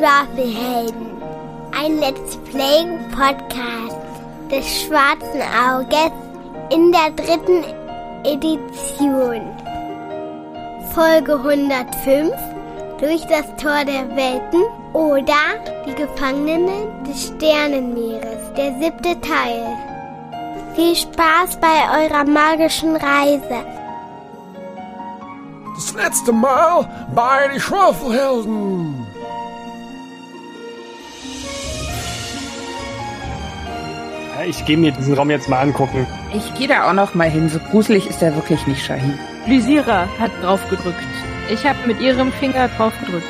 Schwafelhelden. Ein Let's Play Podcast des Schwarzen Auges in der dritten Edition. Folge 105 durch das Tor der Welten oder die Gefangenen des Sternenmeeres, der siebte Teil. Viel Spaß bei eurer magischen Reise. Das letzte Mal bei den Schwafelhelden. Ja, ich gehe mir diesen Raum jetzt mal angucken. Ich gehe da auch noch mal hin. So gruselig ist er wirklich nicht, Shahin. Lysira hat drauf gedrückt. Ich habe mit ihrem Finger drauf gedrückt.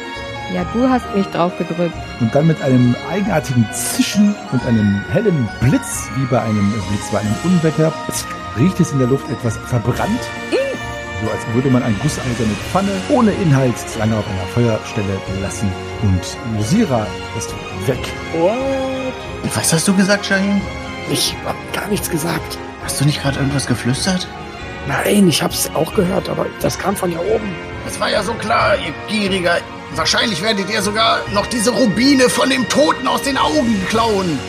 Ja, du hast mich drauf gedrückt. Und dann mit einem eigenartigen Zischen und einem hellen Blitz, wie bei einem Blitz bei einem Unwetter, riecht es in der Luft etwas verbrannt. So als würde man eine gusseiserne Pfanne ohne Inhalt lange auf einer Feuerstelle lassen. Und Musira ist weg. What? Was hast du gesagt, Shahin? Ich hab gar nichts gesagt. Hast du nicht gerade irgendwas geflüstert? Nein, ich hab's auch gehört, aber das kam von hier oben. Es war ja so klar, ihr Gieriger. Wahrscheinlich werdet ihr sogar noch diese Rubine von dem Toten aus den Augen klauen.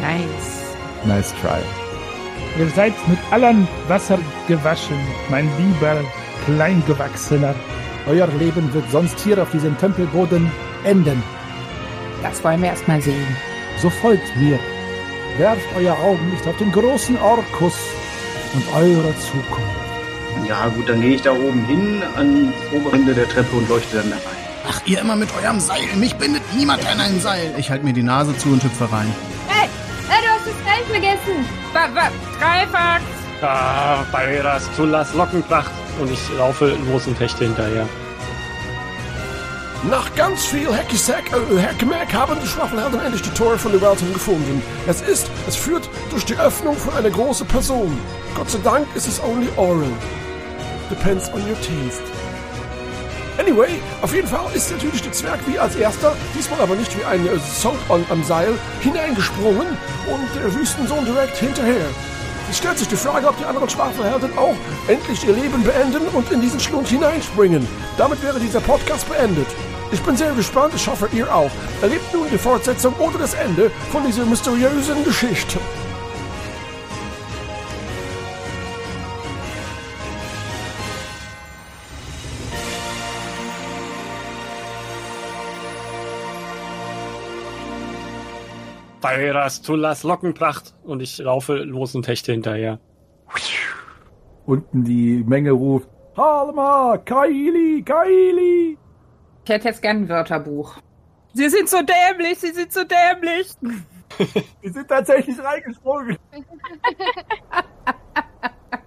Nice. Nice try. Ihr seid mit allem Wasser gewaschen, mein lieber Kleingewachsener. Euer Leben wird sonst hier auf diesem Tempelboden enden. Das wollen wir erst mal sehen. So folgt mir. Werft euer Augen nicht auf den großen Orkus und eure Zukunft. Ja, gut, dann gehe ich da oben hin an obere Ende der Treppe und leuchte dann da rein. Ach, ihr immer mit eurem Seil. Mich bindet niemand an ein Seil. Ich halte mir die Nase zu und hüpfe rein. Hey, hey, du hast das Seil vergessen. Wa, wa, Dreifax! Ah, Bayras Tullas Lockenpracht. Und ich laufe los und hechte hinterher. Nach ganz viel Hackisack, äh, Hackmack haben die Schwafelhelden endlich die Tore von der Welten gefunden. Es ist, es führt durch die Öffnung von einer großen Person. Gott sei Dank ist es only oral. Depends on your taste. Anyway, auf jeden Fall ist natürlich der Zwerg wie als erster, diesmal aber nicht wie ein äh, Soap on, am Seil, hineingesprungen und der Wüstensohn direkt hinterher. Es stellt sich die Frage, ob die anderen Schwafelhelden auch endlich ihr Leben beenden und in diesen Schlund hineinspringen. Damit wäre dieser Podcast beendet. Ich bin sehr gespannt, ich hoffe ihr auch. Erlebt nun die Fortsetzung oder das Ende von dieser mysteriösen Geschichte. Bayras Tullas Lockenpracht. Und ich laufe los und hechte hinterher. Unten die Menge ruft, Halma, Kaili, Kaili. Ich hätte jetzt gern ein Wörterbuch. Sie sind so dämlich, sie sind so dämlich. Die sind tatsächlich reingesprungen.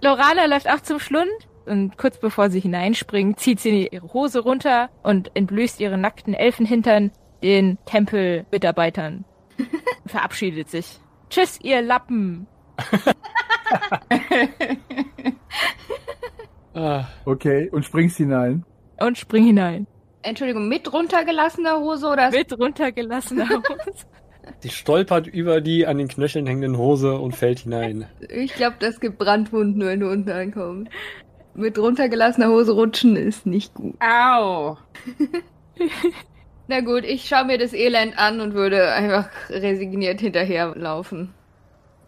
Lorana läuft auch zum Schlund und kurz bevor sie hineinspringt, zieht sie ihre Hose runter und entblößt ihre nackten Elfenhintern den Tempelmitarbeitern. Verabschiedet sich. Tschüss, ihr Lappen. Ah, Okay, und springst hinein. Und spring hinein. Entschuldigung, mit runtergelassener Hose oder? Mit runtergelassener Hose. sie stolpert über die an den Knöcheln hängenden Hose und fällt hinein. Ich glaube, das gibt Brandwunden, wenn du unten ankommst. Mit runtergelassener Hose rutschen ist nicht gut. Au. Na gut, ich schaue mir das Elend an und würde einfach resigniert hinterherlaufen.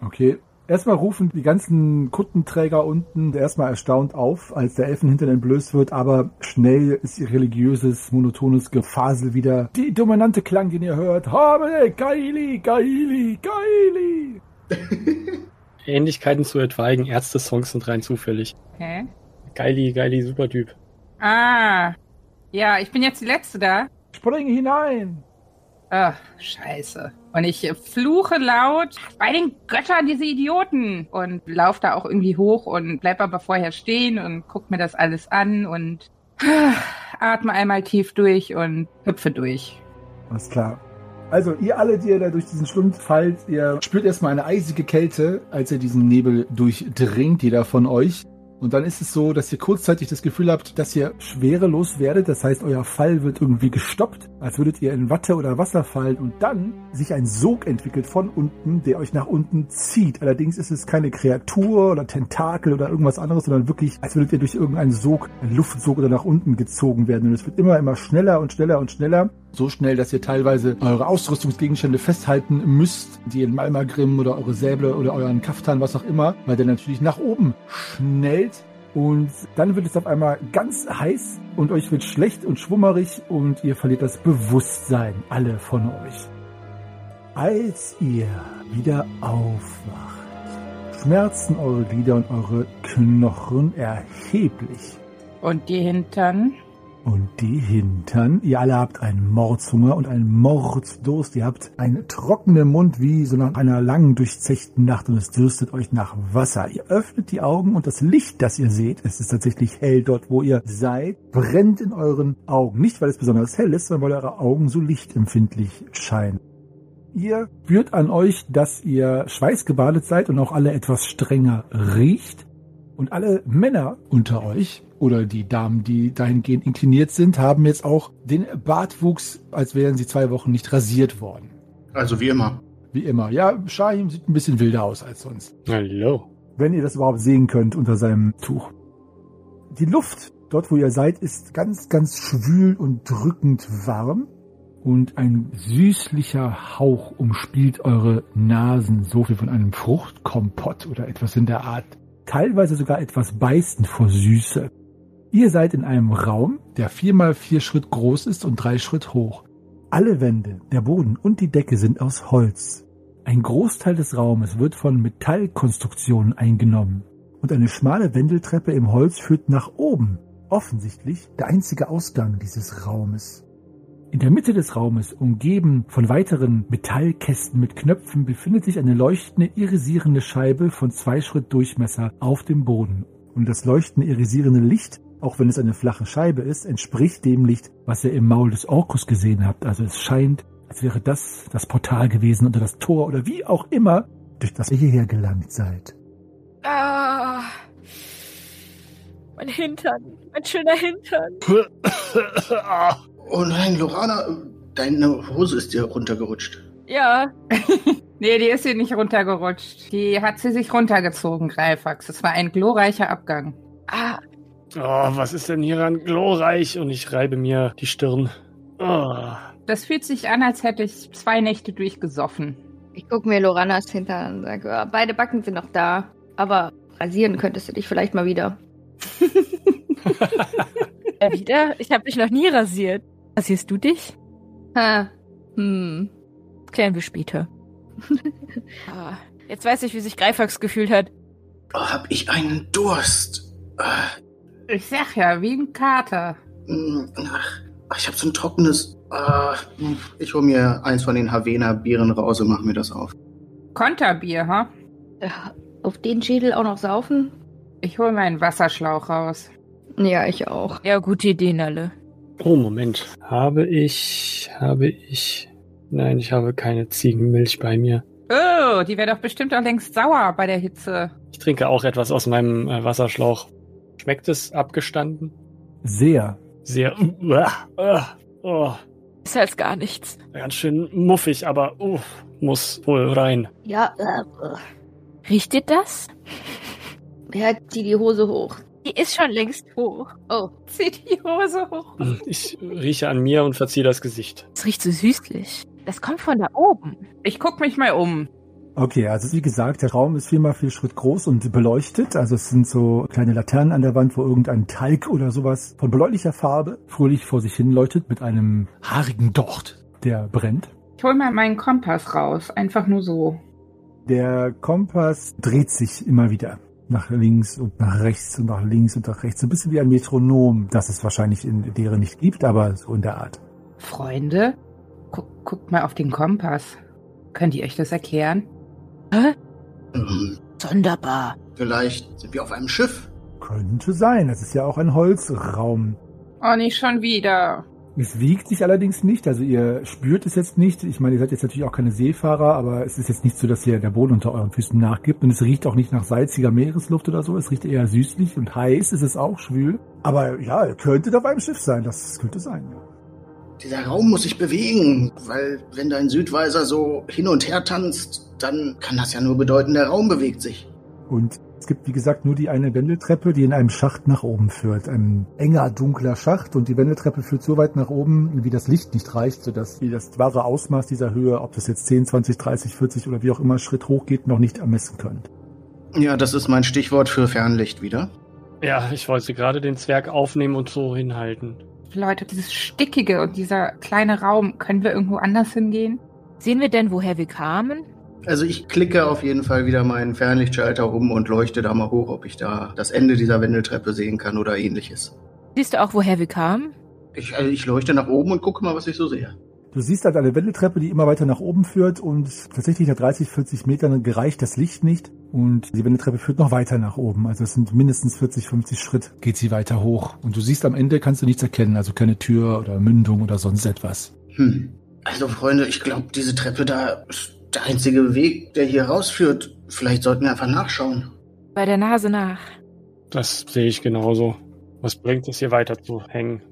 Okay. Erstmal rufen die ganzen Kuttenträger unten erstmal erstaunt auf, als der Elfenhintern entblößt wird, aber schnell ist ihr religiöses, monotones Gefasel wieder die dominante Klang, den ihr hört. Habe, Kaili, Kaili, Kaili. Ähnlichkeiten zu etwaigen Ärzte-Songs sind rein zufällig. Hä? Geili, geili, super Typ. Ah. Ja, ich bin jetzt die Letzte da. Spring hinein. Ach, scheiße. Und ich fluche laut bei den Göttern, diese Idioten. Und lauf da auch irgendwie hoch und bleib aber vorher stehen und guck mir das alles an und atme einmal tief durch und hüpfe durch. Alles klar. Also, ihr alle, die ihr da durch diesen Schlund fallt, ihr spürt erstmal eine eisige Kälte, als ihr diesen Nebel durchdringt, jeder von euch. Und dann ist es so, dass ihr kurzzeitig das Gefühl habt, dass ihr schwerelos werdet. Das heißt, euer Fall wird irgendwie gestoppt, als würdet ihr in Watte oder Wasser fallen. Und dann sich ein Sog entwickelt von unten, der euch nach unten zieht. Allerdings ist es keine Kreatur oder Tentakel oder irgendwas anderes, sondern wirklich, als würdet ihr durch irgendeinen Sog, einen Luftsog oder nach unten gezogen werden. Und es wird immer, immer schneller und schneller und schneller. So schnell, dass ihr teilweise eure Ausrüstungsgegenstände festhalten müsst, die in Malmagrim oder eure Säbel oder euren Kaftan, was auch immer, weil der natürlich nach oben schnellt. Und dann wird es auf einmal ganz heiß und euch wird schlecht und schwummerig und ihr verliert das Bewusstsein, alle von euch. Als ihr wieder aufwacht, schmerzen eure Glieder und eure Knochen erheblich. Und die Hintern? Und die Hintern, ihr alle habt einen Mordshunger und einen Mordsdurst. Ihr habt einen trockenen Mund wie so nach einer langen, durchzechten Nacht und es dürstet euch nach Wasser. Ihr öffnet die Augen und das Licht, das ihr seht, es ist tatsächlich hell dort, wo ihr seid, brennt in euren Augen. Nicht, weil es besonders hell ist, sondern weil eure Augen so lichtempfindlich scheinen. Ihr spürt an euch, dass ihr schweißgebadet seid und auch alle etwas strenger riecht. Und alle Männer unter euch oder die Damen, die dahingehend inkliniert sind, haben jetzt auch den Bartwuchs, als wären sie zwei Wochen nicht rasiert worden. Also wie immer. Wie immer. Ja, Shahim sieht ein bisschen wilder aus als sonst. Hallo. Wenn ihr das überhaupt sehen könnt unter seinem Tuch. Die Luft, dort wo ihr seid, ist ganz, ganz schwül und drückend warm. Und ein süßlicher Hauch umspielt eure Nasen, so wie von einem Fruchtkompott oder etwas in der Art teilweise sogar etwas beißend vor Süße. Ihr seid in einem Raum, der vier mal vier Schritt groß ist und drei Schritt hoch. Alle Wände, der Boden und die Decke sind aus Holz. Ein Großteil des Raumes wird von Metallkonstruktionen eingenommen und eine schmale Wendeltreppe im Holz führt nach oben. Offensichtlich der einzige Ausgang dieses Raumes. In der Mitte des Raumes, umgeben von weiteren Metallkästen mit Knöpfen, befindet sich eine leuchtende, irisierende Scheibe von zwei Schritt Durchmesser auf dem Boden. Und das leuchtende, irisierende Licht, auch wenn es eine flache Scheibe ist, entspricht dem Licht, was ihr im Maul des Orkus gesehen habt. Also es scheint, als wäre das das Portal gewesen oder das Tor oder wie auch immer, durch das ihr hierher gelangt seid. Ah. Mein Hintern. Mein schöner Hintern. Oh nein, Lorana, deine Hose ist dir runtergerutscht. Ja. Nee, die ist sie nicht runtergerutscht. Die hat sie sich runtergezogen, Greifax. Es war ein glorreicher Abgang. Ah. Oh, was ist denn hieran glorreich? Und ich reibe mir die Stirn. Oh. Das fühlt sich an, als hätte ich zwei Nächte durchgesoffen. Ich gucke mir Loranas Hintern an und sage, ja, beide Backen sind noch da. Aber rasieren könntest du dich vielleicht mal wieder. Ja, wieder? Ich habe dich noch nie rasiert. Rasierst du dich? Ha. Hm. Klären wir später. ah, jetzt weiß ich, wie sich Greifax gefühlt hat. Oh, hab ich einen Durst. Ah, Ich sag ja, wie ein Kater. mm, Ach, ich hab so ein trockenes. Hm, ich hol mir eins von den Havena-Bieren raus und mach mir das auf. Konterbier, ha? Ja, Auf den Schädel auch noch saufen? Ich hol meinen Wasserschlauch raus. Ja, ich auch. Ja, gute Ideen alle. oh, Moment. Habe ich. Habe ich. Nein, ich habe keine Ziegenmilch bei mir. Oh, die wäre doch bestimmt auch längst sauer bei der Hitze. Ich trinke auch etwas aus meinem äh, Wasserschlauch. Schmeckt es abgestanden? Sehr. Sehr. Oh, Ist als gar nichts. ganz schön muffig, aber uh, muss wohl rein. Ja, äh, Riecht dir das? ja, zieh die Hose hoch. Die ist schon längst hoch. Oh, Zieh die Hose hoch. Ich rieche an mir und verziehe das Gesicht. Es riecht so süßlich. Das kommt von da oben. Ich guck mich mal um. Okay, also wie gesagt, der Raum ist viermal vier Schritt groß und beleuchtet. Also es sind so kleine Laternen an der Wand, wo irgendein Talg oder sowas von bläulicher Farbe fröhlich vor sich hin leuchtet mit einem haarigen Docht, der brennt. Ich hol mal meinen Kompass raus. Einfach nur so. Der Kompass dreht sich immer wieder. Nach links und nach rechts und nach links und nach rechts. So ein bisschen wie ein Metronom, das es wahrscheinlich in deren nicht gibt, aber so in der Art. Freunde, guck, guckt mal auf den Kompass. Könnt ihr euch das erklären? Hm, Sonderbar. vielleicht sind wir auf einem Schiff. Könnte sein. Es ist ja auch ein Holzraum. Oh, nicht schon wieder. Es wiegt sich allerdings nicht, also ihr spürt es jetzt nicht. Ich meine, ihr seid jetzt natürlich auch keine Seefahrer, aber es ist jetzt nicht so, dass hier der Boden unter euren Füßen nachgibt und es riecht auch nicht nach salziger Meeresluft oder so. Es riecht eher süßlich und heiß, es ist auch schwül. Aber ja, ihr könntet auf einem Schiff sein, das könnte sein. Ja. Dieser Raum muss sich bewegen, weil wenn dein Südweiser so hin und her tanzt, dann kann das ja nur bedeuten, der Raum bewegt sich. Und es gibt, wie gesagt, nur die eine Wendeltreppe, die in einem Schacht nach oben führt. Ein enger, dunkler Schacht und die Wendeltreppe führt so weit nach oben, wie das Licht nicht reicht, sodass wie das wahre Ausmaß dieser Höhe, ob das jetzt 10, 20, 30, 40 oder wie auch immer Schritt hoch geht, noch nicht ermessen könnt. Ja, das ist mein Stichwort für Fernlicht wieder. Ja, ich wollte gerade den Zwerg aufnehmen und so hinhalten. Leute, dieses Stickige und dieser kleine Raum, können wir irgendwo anders hingehen? Sehen wir denn, woher wir kamen? Also ich klicke auf jeden Fall wieder meinen Fernlichtschalter rum und leuchte da mal hoch, ob ich da das Ende dieser Wendeltreppe sehen kann oder ähnliches. Siehst du auch, woher wir kamen? Ich, also ich leuchte nach oben und gucke mal, was ich so sehe. Du siehst halt eine Wendeltreppe, die immer weiter nach oben führt und tatsächlich nach 30, 40 Metern gereicht das Licht nicht und die Wendeltreppe führt noch weiter nach oben. Also es sind mindestens 40, 50 Schritt geht sie weiter hoch und du siehst am Ende kannst du nichts erkennen, also keine Tür oder Mündung oder sonst etwas. Hm. Also Freunde, ich glaube, diese Treppe da ist der einzige Weg, der hier rausführt. Vielleicht sollten wir einfach nachschauen. Bei der Nase nach. Das sehe ich genauso. Was bringt es hier weiter zu hängen?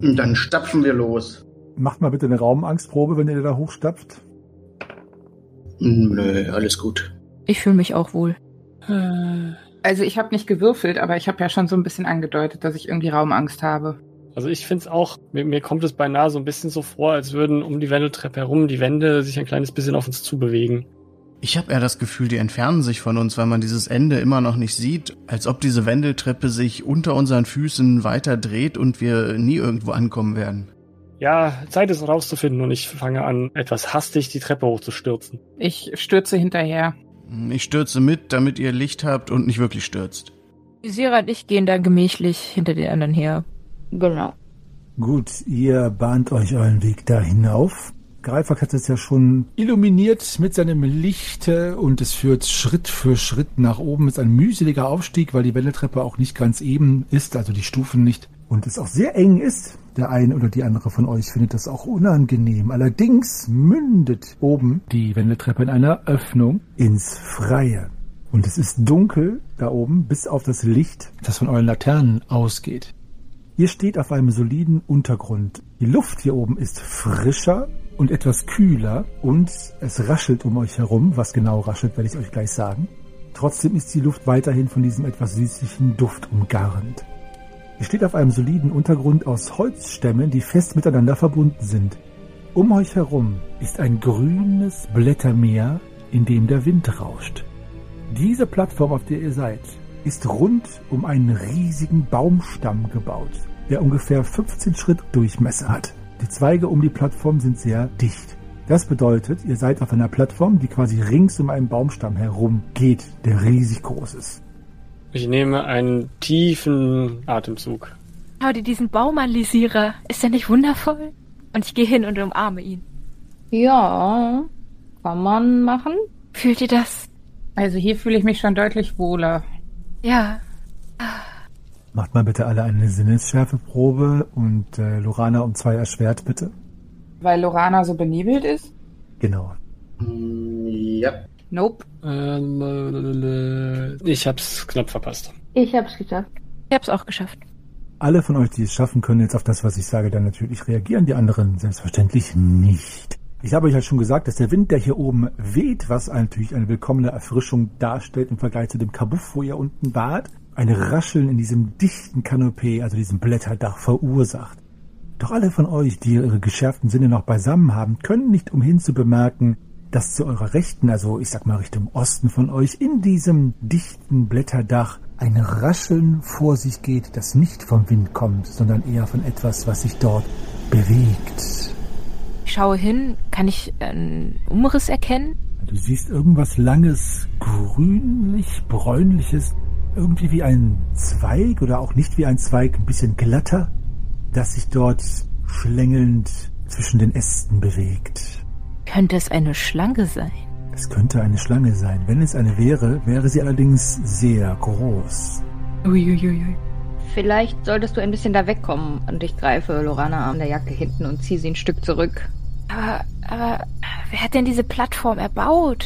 Und dann stapfen wir los. Macht mal bitte eine Raumangstprobe, wenn ihr da hochstapft. Hm, Nö, alles gut. Ich fühle mich auch wohl. Also ich habe nicht gewürfelt, aber ich habe ja schon so ein bisschen angedeutet, dass ich irgendwie Raumangst habe. Also ich finde es auch, mir, mir kommt es beinahe so ein bisschen so vor, als würden um die Wendeltreppe herum die Wände sich ein kleines bisschen auf uns zubewegen. Ich habe eher das Gefühl, die entfernen sich von uns, weil man dieses Ende immer noch nicht sieht, als ob diese Wendeltreppe sich unter unseren Füßen weiter dreht und wir nie irgendwo ankommen werden. Ja, Zeit ist rauszufinden und ich fange an, etwas hastig die Treppe hochzustürzen. Ich stürze hinterher. Ich stürze mit, damit ihr Licht habt und nicht wirklich stürzt. Sira und ich gehen dann gemächlich hinter den anderen her. Genau. Gut, ihr bahnt euch euren Weg da hinauf. Greifak hat es ja schon illuminiert mit seinem Lichte und es führt Schritt für Schritt nach oben. Es ist ein mühseliger Aufstieg, weil die Wendeltreppe auch nicht ganz eben ist, also die Stufen nicht. Und es auch sehr eng ist. Der eine oder die andere von euch findet das auch unangenehm. Allerdings mündet oben die Wendeltreppe in einer Öffnung ins Freie. Und es ist dunkel da oben, bis auf das Licht, das von euren Laternen ausgeht. Ihr steht auf einem soliden Untergrund. Die Luft hier oben ist frischer und etwas kühler und es raschelt um euch herum. Was genau raschelt, werde ich euch gleich sagen. Trotzdem ist die Luft weiterhin von diesem etwas süßlichen Duft umgarnt. Ihr steht auf einem soliden Untergrund aus Holzstämmen, die fest miteinander verbunden sind. Um euch herum ist ein grünes Blättermeer, in dem der Wind rauscht. Diese Plattform, auf der ihr seid, ist rund um einen riesigen Baumstamm gebaut, der ungefähr 15 Schritt Durchmesser hat. Die Zweige um die Plattform sind sehr dicht. Das bedeutet, ihr seid auf einer Plattform, die quasi rings um einen Baumstamm herum geht, der riesig groß ist. Ich nehme einen tiefen Atemzug. Schau dir diesen Baum an, Lisira. Ist der nicht wundervoll? Und ich gehe hin und umarme ihn. Ja, kann man machen. Fühlt ihr das? Also hier fühle ich mich schon deutlich wohler. Ja. Macht mal bitte alle eine Sinnesschärfeprobe und äh, Lorana um zwei erschwert, bitte. Weil Lorana so benebelt ist? Genau. Ja. Nope. Ähm, äh, ich hab's knapp verpasst. Ich hab's geschafft. Ich hab's auch geschafft. Alle von euch, die es schaffen, können jetzt auf das, was ich sage, dann natürlich reagieren. Die anderen selbstverständlich nicht. Ich habe euch ja schon gesagt, dass der Wind, der hier oben weht, was natürlich eine willkommene Erfrischung darstellt im Vergleich zu dem Kabuff, wo ihr unten wart, eine Rascheln in diesem dichten Kanopee, also diesem Blätterdach, verursacht. Doch alle von euch, die ihre geschärften Sinne noch beisammen haben, können nicht umhin zu bemerken, dass zu eurer Rechten, also ich sag mal Richtung Osten von euch, in diesem dichten Blätterdach ein Rascheln vor sich geht, das nicht vom Wind kommt, sondern eher von etwas, was sich dort bewegt. Ich schaue hin. Kann ich einen Umriss erkennen? Du siehst irgendwas Langes, grünlich, bräunliches, irgendwie wie ein Zweig oder auch nicht wie ein Zweig, ein bisschen glatter, das sich dort schlängelnd zwischen den Ästen bewegt. Könnte es eine Schlange sein? Es könnte eine Schlange sein. Wenn es eine wäre, wäre sie allerdings sehr groß. Uiuiui. Vielleicht solltest du ein bisschen da wegkommen. Und ich greife Lorana an der Jacke hinten und ziehe sie ein Stück zurück. Aber, aber, wer hat denn diese Plattform erbaut?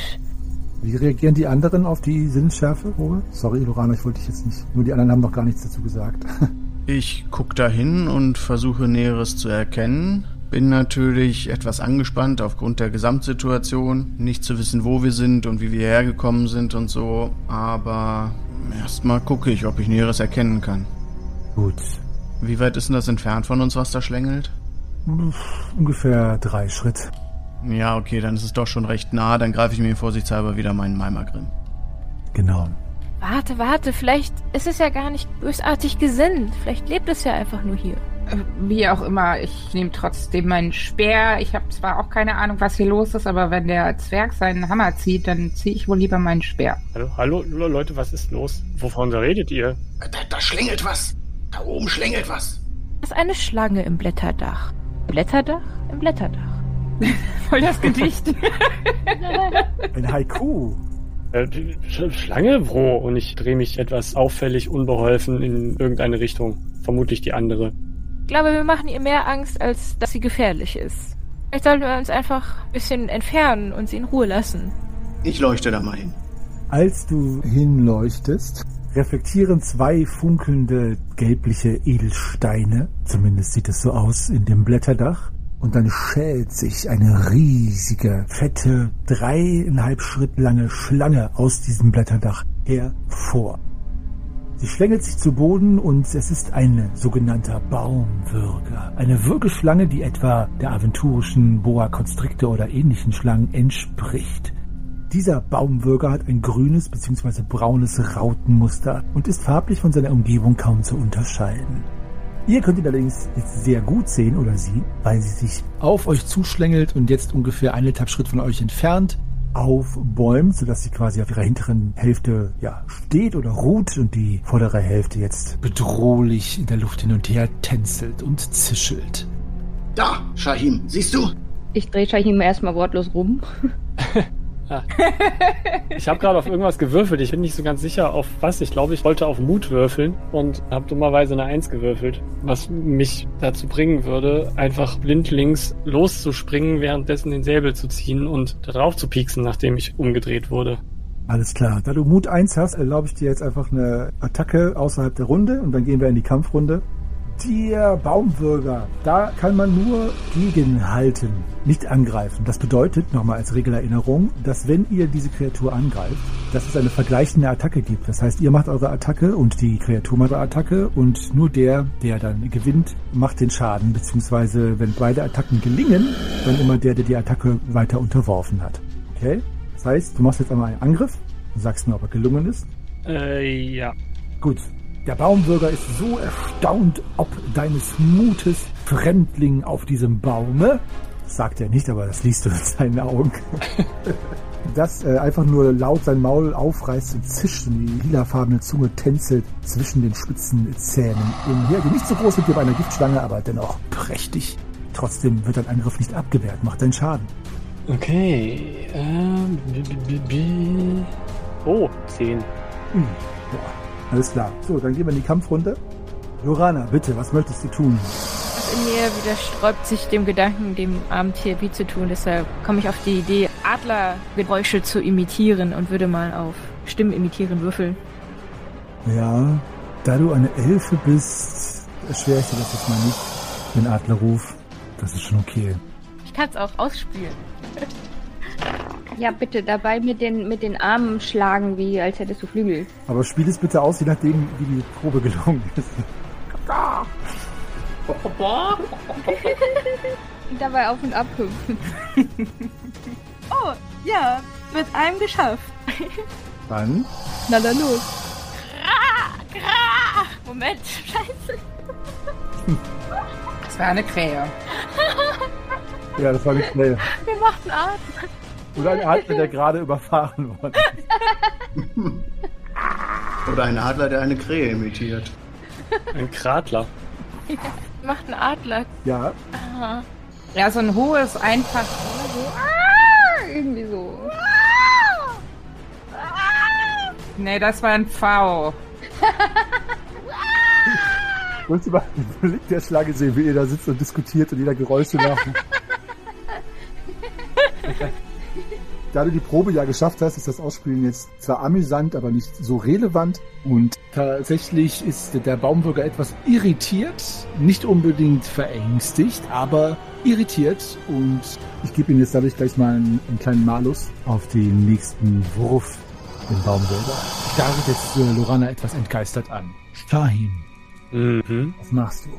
Wie reagieren die anderen auf die Sinnesschärfe, Robert? Sorry, Lorana, ich wollte dich jetzt nicht. Nur die anderen haben noch gar nichts dazu gesagt. Ich guck dahin und versuche Näheres zu erkennen. Bin natürlich etwas angespannt aufgrund der Gesamtsituation, nicht zu wissen, wo wir sind und wie wir hergekommen sind und so, aber erstmal gucke ich, ob ich Näheres erkennen kann. Gut. Wie weit ist denn das entfernt von uns, was da schlängelt? Ungefähr drei Schritt. Ja, okay, dann ist es doch schon recht nah, dann greife ich mir vorsichtshalber wieder meinen Maimergrim. Genau. Warte, warte, vielleicht ist es ja gar nicht bösartig gesinnt. Vielleicht lebt es ja einfach nur hier. Äh, Wie auch immer, ich nehme trotzdem meinen Speer. Ich habe zwar auch keine Ahnung, was hier los ist, aber wenn der Zwerg seinen Hammer zieht, dann ziehe ich wohl lieber meinen Speer. Hallo, hallo, Leute, was ist los? Wovon redet ihr? Da, da schlängelt was. Da oben schlängelt was. Das ist eine Schlange im Blätterdach. Blätterdach? Im Blätterdach. Voll das Gedicht. Ein Haiku. Äh, Sch Schlange? Wo? Und ich drehe mich etwas auffällig unbeholfen in irgendeine Richtung. Vermutlich die andere. Ich glaube, wir machen ihr mehr Angst, als dass sie gefährlich ist. Vielleicht sollten wir uns einfach ein bisschen entfernen und sie in Ruhe lassen. Ich leuchte da mal hin. Als du hinleuchtest, reflektieren zwei funkelnde gelbliche Edelsteine, zumindest sieht es so aus, in dem Blätterdach. Und dann schält sich eine riesige, fette, dreieinhalb Schritt lange Schlange aus diesem Blätterdach hervor. Sie schlängelt sich zu Boden und es ist ein sogenannter Baumwürger. Eine Würgeschlange, die etwa der aventurischen Boa Constrictor oder ähnlichen Schlangen entspricht. Dieser Baumwürger hat ein grünes bzw. braunes Rautenmuster und ist farblich von seiner Umgebung kaum zu unterscheiden. Ihr könnt ihn allerdings jetzt sehr gut sehen oder sie, weil sie sich auf euch zuschlängelt und jetzt ungefähr eineinhalb Schritt von euch entfernt aufbäumt, sodass sie quasi auf ihrer hinteren Hälfte ja, steht oder ruht und die vordere Hälfte jetzt bedrohlich in der Luft hin und her tänzelt und zischelt. Da, Shahim, siehst du? Ich drehe Shahim erstmal wortlos rum. Ich habe gerade auf irgendwas gewürfelt. Ich bin nicht so ganz sicher, auf was. Ich glaube, ich wollte auf Mut würfeln und habe dummerweise eine Eins gewürfelt, was mich dazu bringen würde, einfach blindlings loszuspringen, währenddessen den Säbel zu ziehen und da drauf zu pieksen, nachdem ich umgedreht wurde. Alles klar. Da du Mut 1 hast, erlaube ich dir jetzt einfach eine Attacke außerhalb der Runde und dann gehen wir in die Kampfrunde. Der Baumwürger, da kann man nur gegenhalten, nicht angreifen. Das bedeutet, nochmal als Regelerinnerung, dass wenn ihr diese Kreatur angreift, dass es eine vergleichende Attacke gibt. Das heißt, ihr macht eure Attacke und die Kreatur macht eure Attacke und nur der, der dann gewinnt, macht den Schaden. Beziehungsweise, wenn beide Attacken gelingen, dann immer der, der die Attacke weiter unterworfen hat. Okay? Das heißt, du machst jetzt einmal einen Angriff, du sagst mir, ob er gelungen ist. Äh, ja. Gut. Der Baumwürger ist so erstaunt ob deines Mutes, Fremdling auf diesem Baume. Das sagt er nicht, aber das liest du in seinen Augen. dass äh, einfach nur laut sein Maul aufreißt und zischt und die lilafarbene Zunge tänzelt zwischen den spitzen Zähnen umher. Die nicht so groß sind wie bei einer Giftschlange, aber dennoch prächtig. Trotzdem wird dein Angriff nicht abgewehrt, macht deinen Schaden. Okay. Ähm, b- b- b- oh, 10. Hm, ja, alles klar. So, dann gehen wir in die Kampfrunde. Lorana, bitte, was möchtest du tun? Was in mir wieder sträubt sich dem Gedanken, dem armen Tier wie zu tun. Deshalb komme ich auf die Idee, Adlergeräusche zu imitieren und würde mal auf Stimmen imitieren würfeln. Ja, da du eine Elfe bist, erschwere ich dir das jetzt mal nicht. Den Adlerruf, das ist schon okay. Ich kann es auch ausspielen. Ja, bitte dabei mit den, mit den Armen schlagen, wie als hättest du Flügel. Aber spiel es bitte aus, je nachdem, wie die Probe gelungen ist. Und dabei auf und ab hüpfen. Oh, ja, mit einem geschafft. Dann, Na dann los. Moment, scheiße. Das war eine Krähe. ja, das war nicht schnell. Wir machten Atmen. Oder ein Adler, der gerade überfahren wurde. Oder ein Adler, der eine Krähe imitiert. Ein Kratler. Wir machten Adler. Ja, Aha. Ja, so ein hohes, einfach. Irgendwie so. Nee, das war ein V. Wollt ihr mal den Blick der Schlange sehen, wie ihr da sitzt und diskutiert und jeder Geräusche macht? Da du die Probe ja geschafft hast, ist das Ausspielen jetzt zwar amüsant, aber nicht so relevant. Und tatsächlich ist der Baumwürger etwas irritiert, nicht unbedingt verängstigt, aber irritiert. Und ich gebe ihm jetzt dadurch gleich mal einen, einen kleinen Malus auf den nächsten Wurf, den Baumwürger. Da wird jetzt äh, Lorana etwas entgeistert an. Shahin, Mhm. was machst du?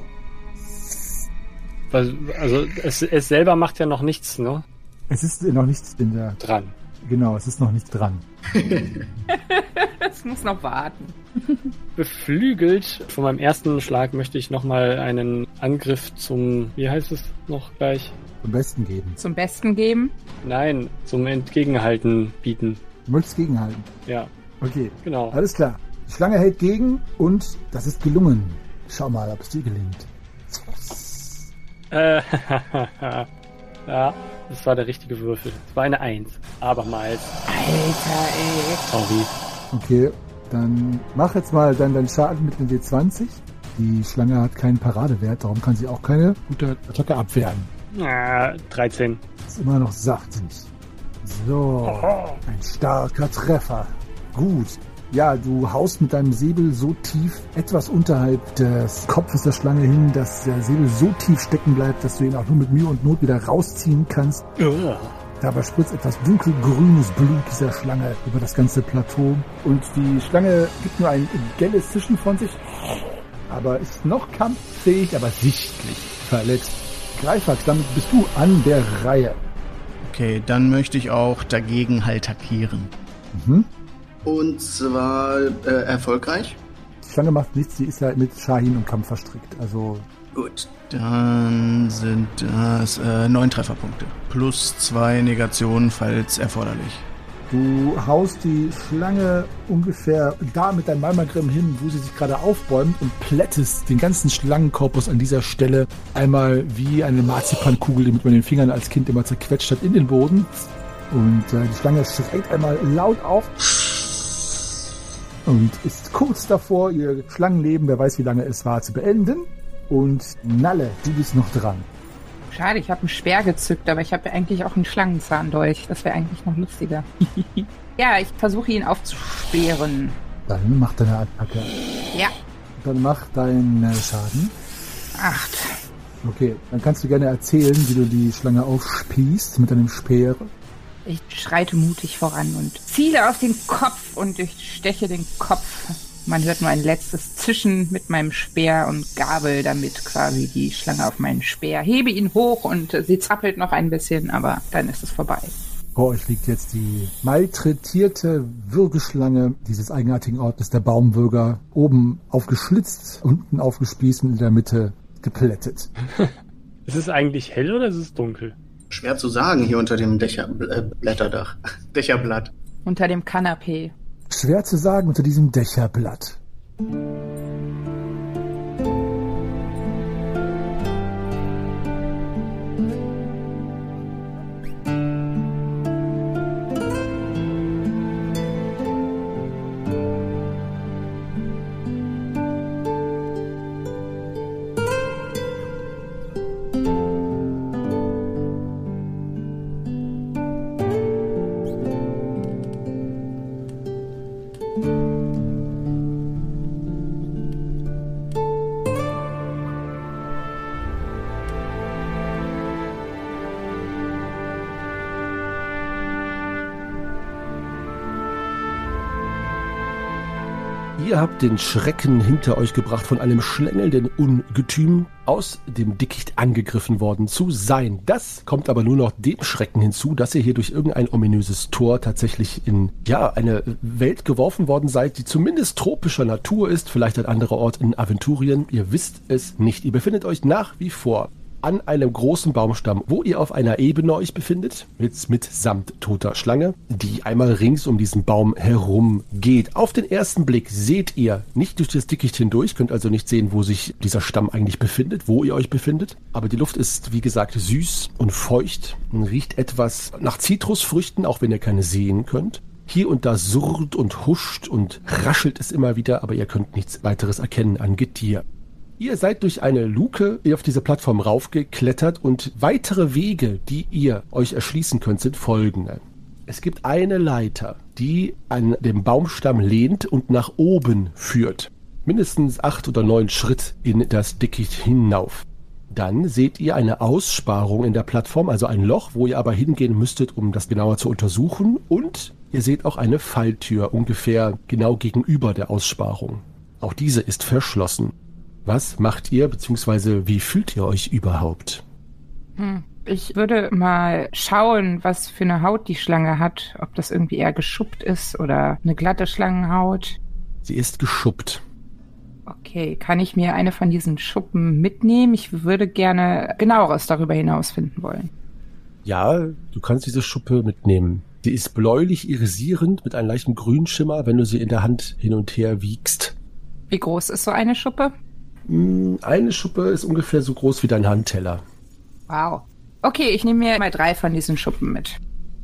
Also es, es selber macht ja noch nichts, ne? Es ist noch nicht in der... Dran. Genau, es ist noch nicht dran. Es muss noch warten. Beflügelt von meinem ersten Schlag möchte ich nochmal einen Angriff zum, wie heißt es noch gleich? Am besten geben. Zum Besten geben. Nein, zum Entgegenhalten bieten. Du möchtest gegenhalten. Ja, Okay, genau. alles klar. Die Schlange hält gegen und das ist gelungen. Schau mal, ob es dir gelingt. Äh, ja, das war der richtige Würfel. Es war eine Eins. Abermals. Alter, ey. Sorry. Okay, dann mach jetzt mal dann deinen Schaden mit dem W20. Die Schlange hat keinen Paradewert, darum kann sie auch keine gute Attacke abwehren. Ah, 13. Ist immer noch saftig. So, ein starker Treffer. Gut. Ja, du haust mit deinem Säbel so tief, etwas unterhalb des Kopfes der Schlange hin, dass der Säbel so tief stecken bleibt, dass du ihn auch nur mit Mühe und Not wieder rausziehen kannst. Ugh. Dabei spritzt etwas dunkelgrünes Blut dieser Schlange über das ganze Plateau. Und die Schlange gibt nur ein gelles Zischen von sich, aber ist noch kampffähig, aber sichtlich verletzt. Greifax, damit bist du an der Reihe. Okay, dann möchte ich auch dagegen halt attackieren. Mhm. Und zwar äh, erfolgreich. Die Schlange macht nichts, sie ist ja mit Shahin und Kampf verstrickt. Also Gut. Dann sind das äh, neun Trefferpunkte. Plus zwei Negationen, falls erforderlich. du haust die Schlange ungefähr da mit deinem Malmagrim hin, wo sie sich gerade aufbäumt und plättest den ganzen Schlangenkorpus an dieser Stelle einmal wie eine Marzipankugel, die mit den Fingern als Kind immer zerquetscht hat, in den Boden. Und äh, die Schlange schreit einmal laut auf und ist kurz davor, ihr Schlangenleben, wer weiß wie lange es war, zu beenden. Und Nalle, du bist noch dran. Schade, ich habe einen Speer gezückt, aber ich habe eigentlich auch einen Schlangenzahndolch. Das wäre eigentlich noch lustiger. ja, ich versuche ihn aufzusperren. Dann mach deine Attacke. Ja, Dann mach deinen äh, Schaden. acht. Okay, dann kannst du gerne erzählen, wie du die Schlange aufspießt mit deinem Speer. Ich schreite mutig voran und ziele auf den Kopf und durchsteche den Kopf. Man hört nur ein letztes Zischen mit meinem Speer und gabel damit quasi die Schlange auf meinen Speer. Hebe ihn hoch und sie zappelt noch ein bisschen, aber dann ist es vorbei. Vor euch liegt jetzt die malträtierte Würgeschlange dieses eigenartigen Ortes, der Baumwürger, oben aufgeschlitzt, unten aufgespießt und in der Mitte geplättet. Ist es eigentlich hell oder ist es dunkel? Schwer zu sagen hier unter dem Dächer, äh, Blätterdach. Dächerblatt. Unter dem Kanapee. Schwer zu sagen unter diesem Dächerblatt. Den Schrecken hinter euch gebracht, von einem schlängelnden Ungetüm aus dem Dickicht angegriffen worden zu sein. Das kommt aber nur noch dem Schrecken hinzu, dass ihr hier durch irgendein ominöses Tor tatsächlich in, ja, eine Welt geworfen worden seid, die zumindest tropischer Natur ist, vielleicht ein anderer Ort in Aventurien. Ihr wisst es nicht. Ihr befindet euch nach wie vor an einem großen Baumstamm, wo ihr auf einer Ebene euch befindet, mit, mitsamt toter Schlange, die einmal rings um diesen Baum herum geht. Auf den ersten Blick seht ihr nicht durch das Dickicht hindurch, könnt also nicht sehen, wo sich dieser Stamm eigentlich befindet, wo ihr euch befindet. Aber die Luft ist, wie gesagt, süß und feucht und riecht etwas nach Zitrusfrüchten, auch wenn ihr keine sehen könnt. Hier und da surrt und huscht und raschelt es immer wieder, aber ihr könnt nichts weiteres erkennen an Getier. Ihr seid durch eine Luke auf diese Plattform raufgeklettert und weitere Wege, die ihr euch erschließen könnt, sind folgende. Es gibt eine Leiter, die an dem Baumstamm lehnt und nach oben führt. Mindestens acht oder neun Schritt in das Dickicht hinauf. Dann seht ihr eine Aussparung in der Plattform, also ein Loch, wo ihr aber hingehen müsstet, um das genauer zu untersuchen. Und ihr seht auch eine Falltür ungefähr genau gegenüber der Aussparung. Auch diese ist verschlossen. Was macht ihr, beziehungsweise wie fühlt ihr euch überhaupt? Hm. Ich würde mal schauen, was für eine Haut die Schlange hat. Ob das irgendwie eher geschuppt ist oder eine glatte Schlangenhaut. Sie ist geschuppt. Okay, kann ich mir eine von diesen Schuppen mitnehmen? Ich würde gerne genaueres darüber hinaus finden wollen. Ja, du kannst diese Schuppe mitnehmen. Sie ist bläulich irisierend mit einem leichten Grünschimmer, wenn du sie in der Hand hin und her wiegst. Wie groß ist so eine Schuppe? Hm, Eine Schuppe ist ungefähr so groß wie dein Handteller. Wow. Okay, ich nehme mir mal drei von diesen Schuppen mit.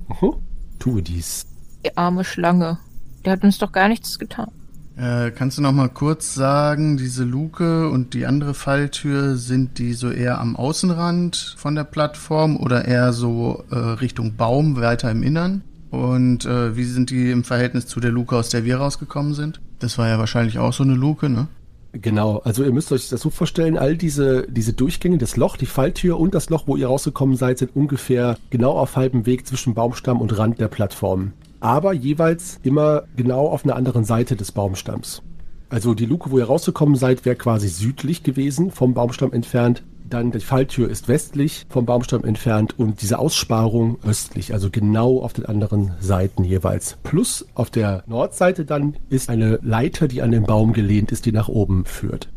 Mhm. Tue dies. Die arme Schlange. Der hat uns doch gar nichts getan. Äh, kannst du noch mal kurz sagen, diese Luke und die andere Falltür, sind die so eher am Außenrand von der Plattform oder eher so äh, Richtung Baum, weiter im Innern? Und äh, wie sind die im Verhältnis zu der Luke, aus der wir rausgekommen sind? Das war ja wahrscheinlich auch so eine Luke, ne? Genau, also ihr müsst euch das so vorstellen, all diese, diese Durchgänge, das Loch, die Falltür und das Loch, wo ihr rausgekommen seid, sind ungefähr genau auf halbem Weg zwischen Baumstamm und Rand der Plattform. Aber jeweils immer genau auf einer anderen Seite des Baumstamms. Also die Luke, wo ihr rausgekommen seid, wäre quasi südlich gewesen, vom Baumstamm entfernt. Dann die Falltür ist westlich vom Baumstamm entfernt und diese Aussparung östlich, also genau auf den anderen Seiten jeweils. Plus auf der Nordseite dann ist eine Leiter, die an den Baum gelehnt ist, die nach oben führt.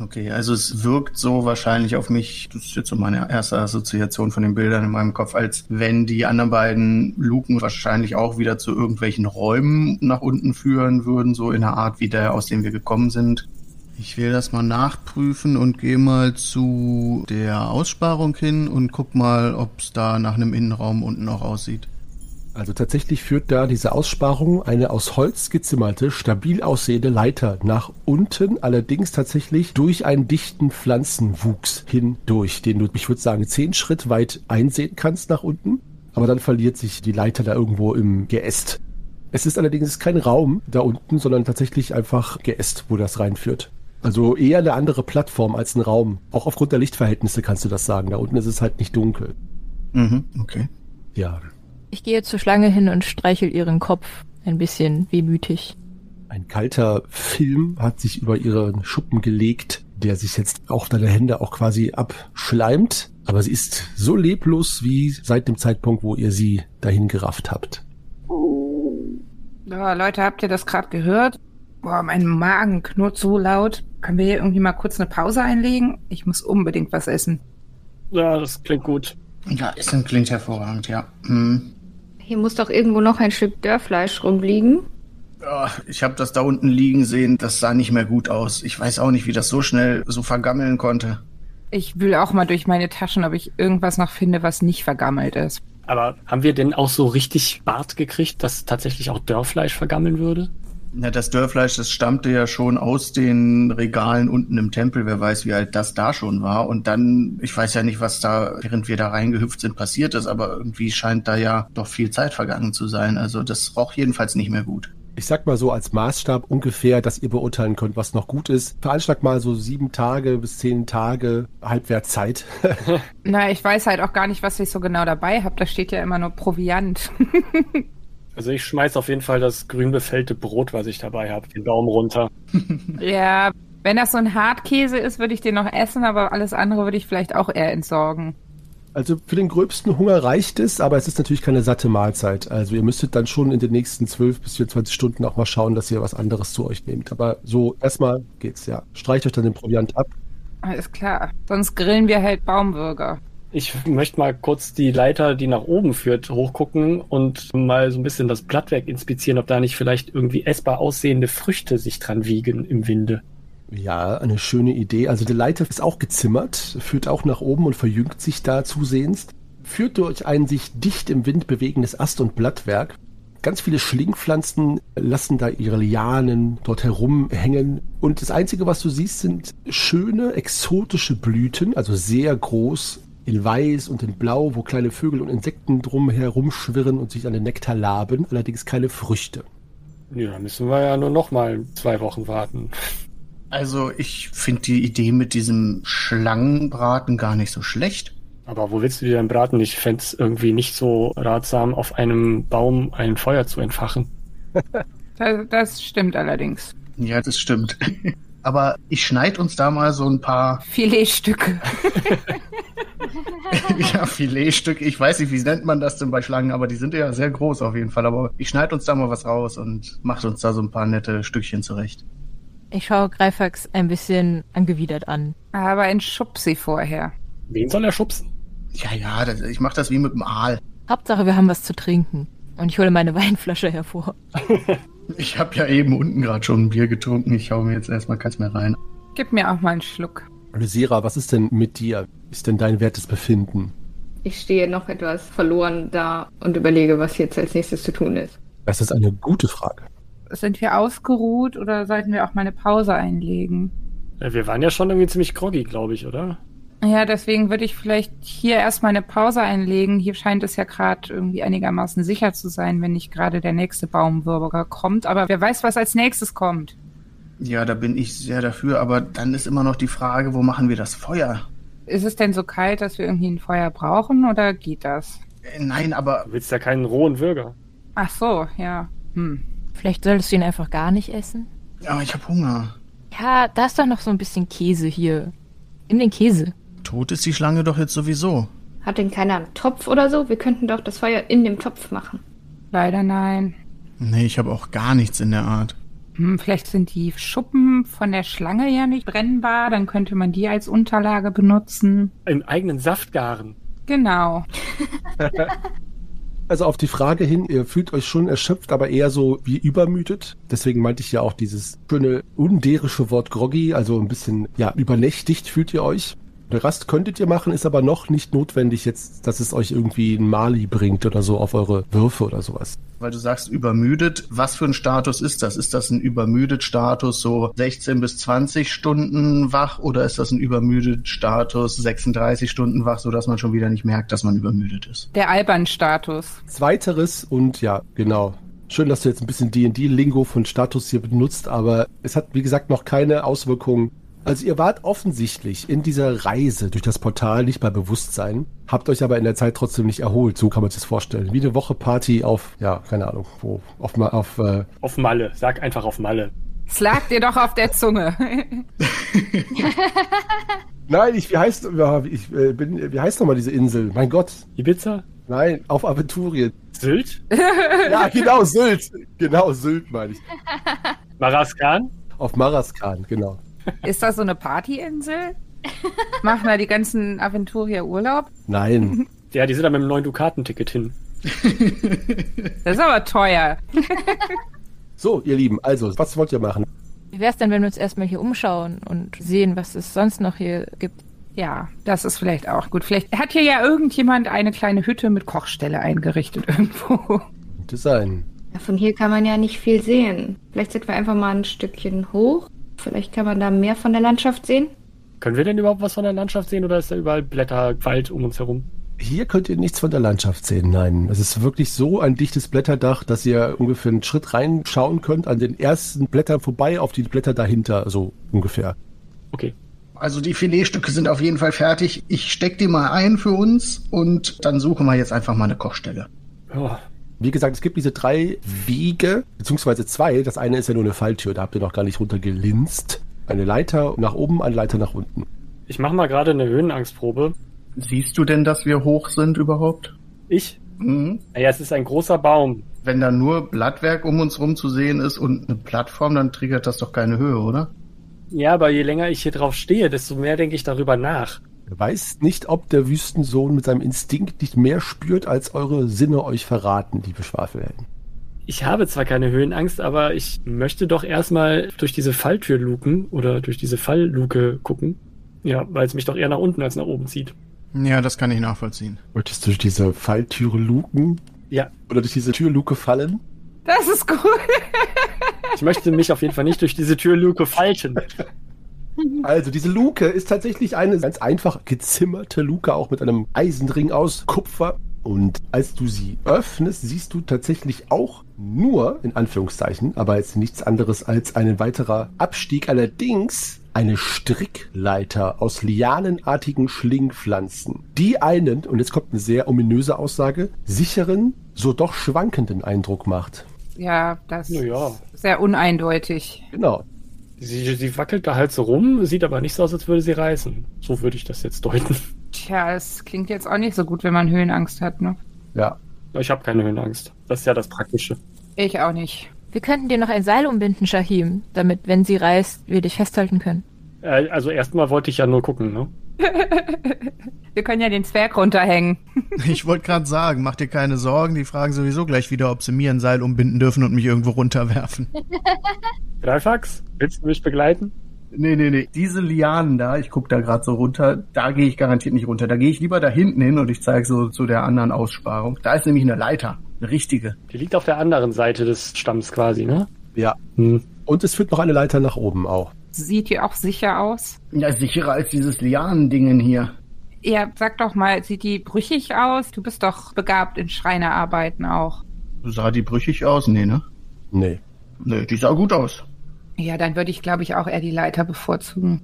Okay, also es wirkt so wahrscheinlich auf mich, das ist jetzt so meine erste Assoziation von den Bildern in meinem Kopf, als wenn die anderen beiden Luken wahrscheinlich auch wieder zu irgendwelchen Räumen nach unten führen würden, so in der Art wie der, aus dem wir gekommen sind. Ich will das mal nachprüfen und gehe mal zu der Aussparung hin und guck mal, ob es da nach einem Innenraum unten auch aussieht. Also tatsächlich führt da diese Aussparung eine aus Holz gezimmerte, stabil aussehende Leiter nach unten, allerdings tatsächlich durch einen dichten Pflanzenwuchs hindurch, den du, ich würde sagen, zehn Schritt weit einsehen kannst nach unten. Aber dann verliert sich die Leiter da irgendwo im Geäst. Es ist allerdings kein Raum da unten, sondern tatsächlich einfach Geäst, wo das reinführt. Also eher eine andere Plattform als ein Raum. Auch aufgrund der Lichtverhältnisse kannst du das sagen. Da unten ist es halt nicht dunkel. Mhm, okay. Ja, Ich gehe zur Schlange hin und streichel ihren Kopf ein bisschen wehmütig. Ein kalter Film hat sich über ihren Schuppen gelegt, der sich jetzt auf deine Hände auch quasi abschleimt. Aber sie ist so leblos wie seit dem Zeitpunkt, wo ihr sie dahin gerafft habt. Ja, Leute, habt ihr das gerade gehört? Boah, mein Magen knurrt so laut. Können wir hier irgendwie mal kurz eine Pause einlegen? Ich muss unbedingt was essen. Ja, das klingt gut. Ja, Essen klingt hervorragend, ja. Hm. Hier muss doch irgendwo noch ein Stück Dörrfleisch rumliegen. Ja, ich habe das da unten liegen sehen, das sah nicht mehr gut aus. Ich weiß auch nicht, wie das so schnell so vergammeln konnte. Ich will auch mal durch meine Taschen, ob ich irgendwas noch finde, was nicht vergammelt ist. Aber haben wir denn auch so richtig Bart gekriegt, dass tatsächlich auch Dörrfleisch vergammeln würde? Na, das Dörrfleisch, das stammte ja schon aus den Regalen unten im Tempel. Wer weiß, wie alt das da schon war. Und dann, ich weiß ja nicht, was da, während wir da reingehüpft sind, passiert ist, aber irgendwie scheint da ja doch viel Zeit vergangen zu sein. Also das roch jedenfalls nicht mehr gut. Ich sag mal so als Maßstab ungefähr, dass ihr beurteilen könnt, was noch gut ist. Veranschlag mal so sieben Tage bis zehn Tage Halbwertszeit. Na, ich weiß halt auch gar nicht, was ich so genau dabei habe. Da steht ja immer nur Proviant. Also ich schmeiß auf jeden Fall das grün befällte Brot, was ich dabei habe, den Daumen runter. ja, wenn das so ein Hartkäse ist, würde ich den noch essen, aber alles andere würde ich vielleicht auch eher entsorgen. Also für den gröbsten Hunger reicht es, aber es ist natürlich keine satte Mahlzeit. Also ihr müsstet dann schon in den nächsten 12 bis 24 Stunden auch mal schauen, dass ihr was anderes zu euch nehmt. Aber so erstmal geht's ja. Streicht euch dann den Proviant ab. Alles klar. Sonst grillen wir halt Baumburger. Ich möchte mal kurz die Leiter, die nach oben führt, hochgucken und mal so ein bisschen das Blattwerk inspizieren, ob da nicht vielleicht irgendwie essbar aussehende Früchte sich dran wiegen im Winde. Ja, eine schöne Idee. Also die Leiter ist auch gezimmert, führt auch nach oben und verjüngt sich da zusehends. Führt durch ein sich dicht im Wind bewegendes Ast- und Blattwerk. Ganz viele Schlingpflanzen lassen da ihre Lianen dort herumhängen. Und das Einzige, was du siehst, sind schöne, exotische Blüten, also sehr groß, in weiß und in blau, wo kleine Vögel und Insekten drum herumschwirren und sich an den Nektar laben, allerdings keine Früchte. Ja, dann müssen wir ja nur noch mal zwei Wochen warten. Also ich finde die Idee mit diesem Schlangenbraten gar nicht so schlecht. Aber wo willst du dir denn braten? Ich fände es irgendwie nicht so ratsam, auf einem Baum ein Feuer zu entfachen. Das, das stimmt allerdings. Ja, das stimmt. Aber ich schneid uns da mal so ein paar Filetstücke. ja, Filetstücke. Ich weiß nicht, wie nennt man das denn bei Schlangen, aber die sind ja sehr groß auf jeden Fall. Aber ich schneid uns da mal was raus und macht uns da so ein paar nette Stückchen zurecht. Ich schaue Greifax ein bisschen angewidert an. Aber ein Schubsi vorher. Wen soll er schubsen? Ja, ja, das, ich mach das wie mit dem Aal. Hauptsache, wir haben was zu trinken. Und ich hole meine Weinflasche hervor. Ich habe ja eben unten gerade schon ein Bier getrunken. Ich hau mir jetzt erstmal keins mehr rein. Gib mir auch mal einen Schluck. Lysera, was ist denn mit dir? Ist denn dein wertes Befinden? Ich stehe noch etwas verloren da und überlege, was jetzt als nächstes zu tun ist. Das ist eine gute Frage. Sind wir ausgeruht oder sollten wir auch mal eine Pause einlegen? Wir waren ja schon irgendwie ziemlich groggy, glaube ich, oder? Ja, deswegen würde ich vielleicht hier erstmal eine Pause einlegen. Hier scheint es ja gerade irgendwie einigermaßen sicher zu sein, wenn nicht gerade der nächste Baumwürger kommt. Aber wer weiß, was als nächstes kommt. Ja, da bin ich sehr dafür. Aber dann ist immer noch die Frage, wo machen wir das Feuer? Ist es denn so kalt, dass wir irgendwie ein Feuer brauchen oder geht das? Äh, nein, aber Du willst ja keinen rohen Würger. Ach so, ja. Hm. Vielleicht solltest du ihn einfach gar nicht essen? aber ich habe Hunger. Ja, da ist doch noch so ein bisschen Käse hier. Nimm den Käse. Tot ist die Schlange doch jetzt sowieso. Hat denn keiner einen Topf oder so? Wir könnten doch das Feuer in dem Topf machen. Leider nein. Nee, ich habe auch gar nichts in der Art. Hm, vielleicht sind die Schuppen von der Schlange ja nicht brennbar. Dann könnte man die als Unterlage benutzen. Im eigenen Saft garen. Genau. Also auf die Frage hin, ihr fühlt euch schon erschöpft, aber eher so wie übermüdet. Deswegen meinte ich ja auch dieses schöne underische Wort groggy, also ein bisschen, ja, übernächtigt fühlt ihr euch. Der Rast könntet ihr machen, ist aber noch nicht notwendig jetzt, dass es euch irgendwie ein Mali bringt oder so auf eure Würfe oder sowas. Weil du sagst übermüdet. Was für ein Status ist das? Ist das ein übermüdet Status so 16 bis 20 Stunden wach oder ist das ein übermüdet Status 36 Stunden wach, sodass man schon wieder nicht merkt, dass man übermüdet ist? Der Albern-Status. Zweiteres und ja, genau. Schön, dass du jetzt ein bisschen D&D-Lingo von Status hier benutzt, aber es hat, wie gesagt, noch keine Auswirkungen. Also ihr wart offensichtlich in dieser Reise durch das Portal nicht bei Bewusstsein, habt euch aber in der Zeit trotzdem nicht erholt, so kann man sich das vorstellen. Wie eine Woche Party auf, ja, keine Ahnung, wo, auf, auf äh, Auf Malle. Sag einfach auf Malle. Es lag dir doch auf der Zunge. Nein, ich, wie heißt, ja, ich äh, bin, wie heißt nochmal diese Insel? Mein Gott. Ibiza? Nein, auf Aventurien. Sylt? Ja, genau, Sylt. Genau, Sylt meine ich. Maraskan? Auf Maraskan, genau. Ist das so eine Partyinsel? Machen da die ganzen Aventurier Urlaub? Nein. Ja, die sind da mit dem neuen Dukatenticket hin. Das ist aber teuer. So, ihr Lieben, also, was wollt ihr machen? Wie wär's denn, wenn wir uns erstmal hier umschauen und sehen, was es sonst noch hier gibt? Ja, das ist vielleicht auch gut. Vielleicht hat hier ja irgendjemand eine kleine Hütte mit Kochstelle eingerichtet irgendwo. Könnte sein. Ja, von hier kann man ja nicht viel sehen. Vielleicht sind wir einfach mal ein Stückchen hoch. Vielleicht kann man da mehr von der Landschaft sehen. Können wir denn überhaupt was von der Landschaft sehen oder ist da überall Blätter, Wald um uns herum? Hier könnt ihr nichts von der Landschaft sehen, nein. Es ist wirklich so ein dichtes Blätterdach, dass ihr ungefähr einen Schritt reinschauen könnt, an den ersten Blättern vorbei, auf die Blätter dahinter, so ungefähr. Okay. Also die Filetstücke sind auf jeden Fall fertig. Ich steck die mal ein für uns und dann suchen wir jetzt einfach mal eine Kochstelle. Ja. Wie gesagt, es gibt diese drei Wege, beziehungsweise zwei. Das eine ist ja nur eine Falltür, da habt ihr noch gar nicht runtergelinst. Eine Leiter nach oben, eine Leiter nach unten. Ich mache mal gerade eine Höhenangstprobe. Siehst du denn, dass wir hoch sind überhaupt? Ich? Mhm. Naja, es ist ein großer Baum. Wenn da nur Blattwerk um uns rum zu sehen ist und eine Plattform, dann triggert das doch keine Höhe, oder? Ja, aber je länger ich hier drauf stehe, desto mehr denke ich darüber nach. Ihr weiß nicht, ob der Wüstensohn mit seinem Instinkt nicht mehr spürt, als eure Sinne euch verraten, liebe Schwafelhelden. Ich habe zwar keine Höhenangst, aber ich möchte doch erstmal durch diese Falltür luken oder durch diese Fallluke gucken. Ja, weil es mich doch eher nach unten als nach oben zieht. Ja, das kann ich nachvollziehen. Wolltest du durch diese Falltüre luken? Ja, Oder durch diese Türluke fallen? Das ist cool. Ich möchte mich auf jeden Fall nicht durch diese Türluke falten. Also diese Luke ist tatsächlich eine ganz einfach gezimmerte Luke, auch mit einem Eisenring aus Kupfer. Und als du sie öffnest, siehst du tatsächlich auch nur, in Anführungszeichen, aber jetzt nichts anderes als ein weiterer Abstieg. Allerdings eine Strickleiter aus lianenartigen Schlingpflanzen, die einen, und jetzt kommt eine sehr ominöse Aussage, sicheren, so doch schwankenden Eindruck macht. Ja, das Naja. ist sehr uneindeutig. Genau. Sie, sie wackelt da halt so rum, sieht aber nicht so aus, als würde sie reißen. So würde ich das jetzt deuten. Tja, es klingt jetzt auch nicht so gut, wenn man Höhenangst hat, ne? Ja. Ich habe keine Höhenangst. Das ist ja das Praktische. Ich auch nicht. Wir könnten dir noch ein Seil umbinden, Shahim, damit, wenn sie reißt, wir dich festhalten können. Äh, also erstmal wollte ich ja nur gucken, ne? Wir können ja den Zwerg runterhängen. Ich wollte gerade sagen, mach dir keine Sorgen, die fragen sowieso gleich wieder, ob sie mir ein Seil umbinden dürfen und mich irgendwo runterwerfen. Greifax, willst du mich begleiten? Nee, nee, nee. Diese Lianen da, ich guck da gerade so runter, da gehe ich garantiert nicht runter. Da gehe ich lieber da hinten hin und ich zeige so zu der anderen Aussparung. Da ist nämlich eine Leiter. Eine richtige. Die liegt auf der anderen Seite des Stamms quasi, ne? Ja. Hm. Und es führt noch eine Leiter nach oben auch. Sieht die auch sicher aus? Ja, sicherer als dieses Lianendingen hier. Ja, sag doch mal, sieht die brüchig aus? Du bist doch begabt in Schreinerarbeiten auch. Sah die brüchig aus? Nee, ne? Nee. Nee, die sah gut aus. Ja, dann würde ich, glaube ich, auch eher die Leiter bevorzugen.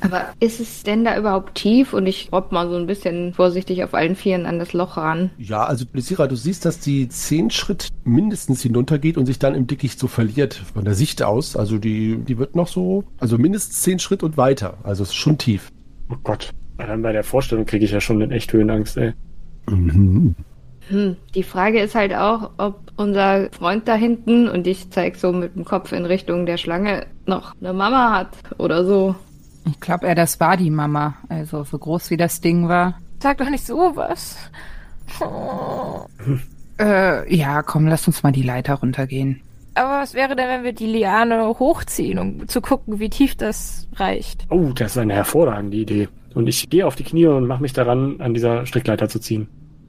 Aber ist es denn da überhaupt tief? Und ich robb mal so ein bisschen vorsichtig auf allen Vieren an das Loch ran. Ja, also Blissira, du siehst, dass die zehn Schritt mindestens hinuntergeht und sich dann im Dickicht so verliert von der Sicht aus. Also die, die wird noch so, also mindestens zehn Schritt und weiter. Also es ist schon tief. Oh Gott. Allein bei der Vorstellung kriege ich ja schon eine echt Höhenangst, ey. Mhm. Hm, die Frage ist halt auch, ob unser Freund da hinten, und ich zeig so mit dem Kopf in Richtung der Schlange, noch eine Mama hat oder so. Ich glaube eher, das war die Mama. Also so groß wie das Ding war. Sag doch nicht sowas. Äh, ja, komm, lass uns mal die Leiter runtergehen. Aber was wäre denn, wenn wir die Liane hochziehen, um zu gucken, wie tief das reicht? Oh, das ist eine hervorragende Idee. Und ich gehe auf die Knie und mache mich daran, an dieser Strickleiter zu ziehen.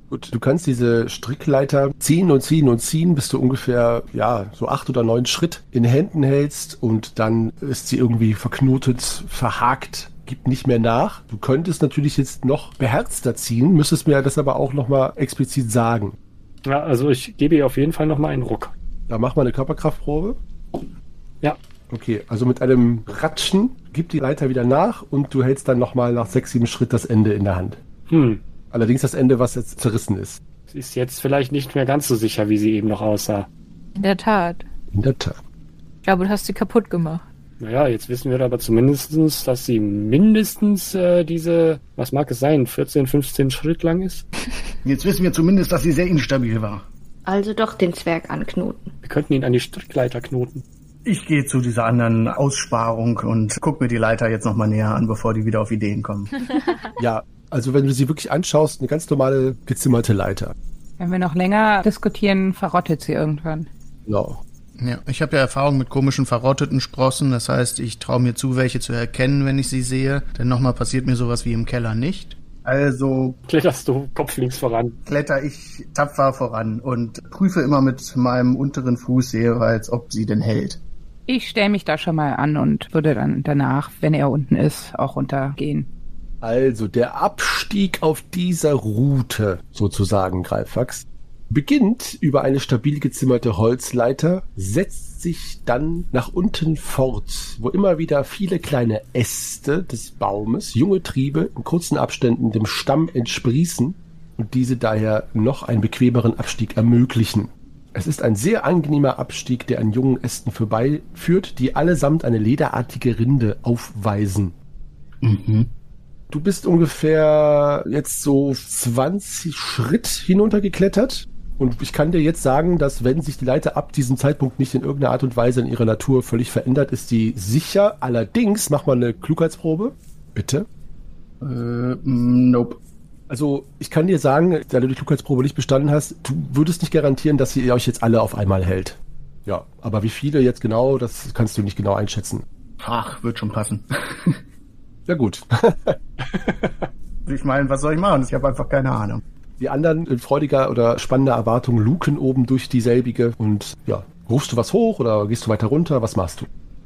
Gut, du kannst diese Strickleiter ziehen und ziehen und ziehen, bis du ungefähr, ja, so acht oder neun Schritt in Händen hältst und dann ist sie irgendwie verknotet, verhakt, gibt nicht mehr nach. Du könntest natürlich jetzt noch beherzter ziehen, müsstest mir das aber auch nochmal explizit sagen. Ja, also ich gebe ihr auf jeden Fall nochmal einen Ruck. Da mach mal eine Körperkraftprobe. Ja. Okay, also mit einem Ratschen gibt die Leiter wieder nach und du hältst dann nochmal nach sechs, sieben Schritt das Ende in der Hand. Hm. Allerdings das Ende, was jetzt zerrissen ist. Sie ist jetzt vielleicht nicht mehr ganz so sicher, wie sie eben noch aussah. In der Tat. In der Tat. Ich glaube, du hast sie kaputt gemacht. Naja, jetzt wissen wir aber zumindestens, dass sie mindestens äh, diese, was mag es sein, 14, 15 Schritt lang ist. Jetzt wissen wir zumindest, dass sie sehr instabil war. Also doch den Zwerg anknoten. Wir könnten ihn an die Strickleiter knoten. Ich gehe zu dieser anderen Aussparung und guck mir die Leiter jetzt nochmal näher an, bevor die wieder auf Ideen kommen. Ja, also wenn du sie wirklich anschaust, eine ganz normale gezimmerte Leiter. Wenn wir noch länger diskutieren, verrottet sie irgendwann. Genau. Ja, ich habe ja Erfahrung mit komischen verrotteten Sprossen, das heißt, ich traue mir zu, welche zu erkennen, wenn ich sie sehe. Denn nochmal passiert mir sowas wie im Keller nicht. Also Kletterst du kopflinks voran. kletter ich tapfer voran und prüfe immer mit meinem unteren Fuß jeweils, ob sie denn hält. Ich stelle mich da schon mal an und würde dann danach, wenn er unten ist, auch runtergehen. Also der Abstieg auf dieser Route, sozusagen, Greifax, beginnt über eine stabil gezimmerte Holzleiter, setzt sich dann nach unten fort, wo immer wieder viele kleine Äste des Baumes, junge Triebe in kurzen Abständen dem Stamm entsprießen und diese daher noch einen bequemeren Abstieg ermöglichen. Es ist ein sehr angenehmer Abstieg, der an jungen Ästen vorbeiführt, die allesamt eine lederartige Rinde aufweisen. Mhm. Du bist ungefähr jetzt so 20 Schritt hinuntergeklettert. Und ich kann dir jetzt sagen, dass wenn sich die Leiter ab diesem Zeitpunkt nicht in irgendeiner Art und Weise in ihrer Natur völlig verändert, ist die sicher. Allerdings, mach mal eine Klugheitsprobe. Bitte. Äh, nope. Also, ich kann dir sagen, da du die Klugheitsprobe nicht bestanden hast, du würdest nicht garantieren, dass sie euch jetzt alle auf einmal hält. Ja, aber wie viele jetzt genau, das kannst du nicht genau einschätzen. Ach, wird schon passen. Ja gut. ich meine, was soll ich machen? Ich habe einfach keine Ahnung. Die anderen in freudiger oder spannender Erwartung luken oben durch dieselbige und ja, rufst du was hoch oder gehst du weiter runter? Was machst du?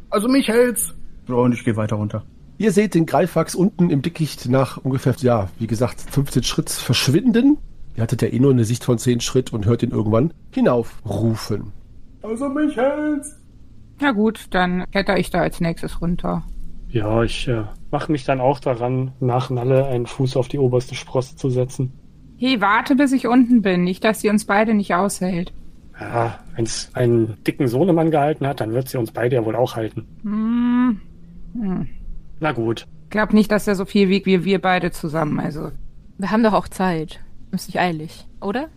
Also mich hält's. So, und ich gehe weiter runter. Ihr seht den Greifax unten im Dickicht nach ungefähr, ja, wie gesagt, 15 Schritt verschwinden. Ihr hattet ja eh nur eine Sicht von 10 Schritt und hört ihn irgendwann hinaufrufen. Also mich hält's. Na gut, dann kletter ich da als nächstes runter. Ja, ich äh, mache mich dann auch daran, nach Nalle einen Fuß auf die oberste Sprosse zu setzen. Hey, warte, bis ich unten bin. Nicht, dass sie uns beide nicht aushält. Ja, wenn es einen dicken Sohnemann gehalten hat, dann wird sie uns beide ja wohl auch halten. Hm. Hm. Na gut. Glaub nicht, dass er so viel wiegt wie wir beide zusammen, also. Wir haben doch auch Zeit. Ist nicht eilig, oder?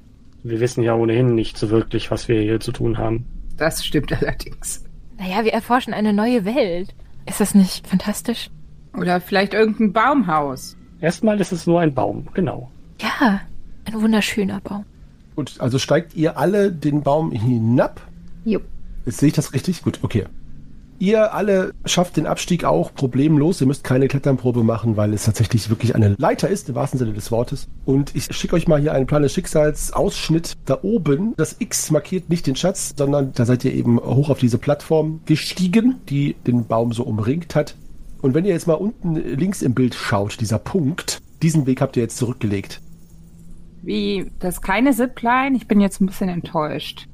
Wir wissen ja ohnehin nicht so wirklich, was wir hier zu tun haben. Das stimmt allerdings. Naja, wir erforschen eine neue Welt. Ist das nicht fantastisch? Oder vielleicht irgendein Baumhaus. Erstmal ist es nur ein Baum, genau. Ja, ein wunderschöner Baum. Gut, also steigt ihr alle den Baum hinab? Jo. Jetzt sehe ich das richtig? Gut, okay. Ihr alle schafft den Abstieg auch problemlos. Ihr müsst keine Kletternprobe machen, weil es tatsächlich wirklich eine Leiter ist, im wahrsten Sinne des Wortes. Und ich schicke euch mal hier einen Plan des Schicksalsausschnitt. Da oben, das X markiert nicht den Schatz, sondern da seid ihr eben hoch auf diese Plattform gestiegen, die den Baum so umringt hat. Und wenn ihr jetzt mal unten links im Bild schaut, dieser Punkt, diesen Weg habt ihr jetzt zurückgelegt. Wie, das kleine Zipline? Ich bin jetzt ein bisschen enttäuscht.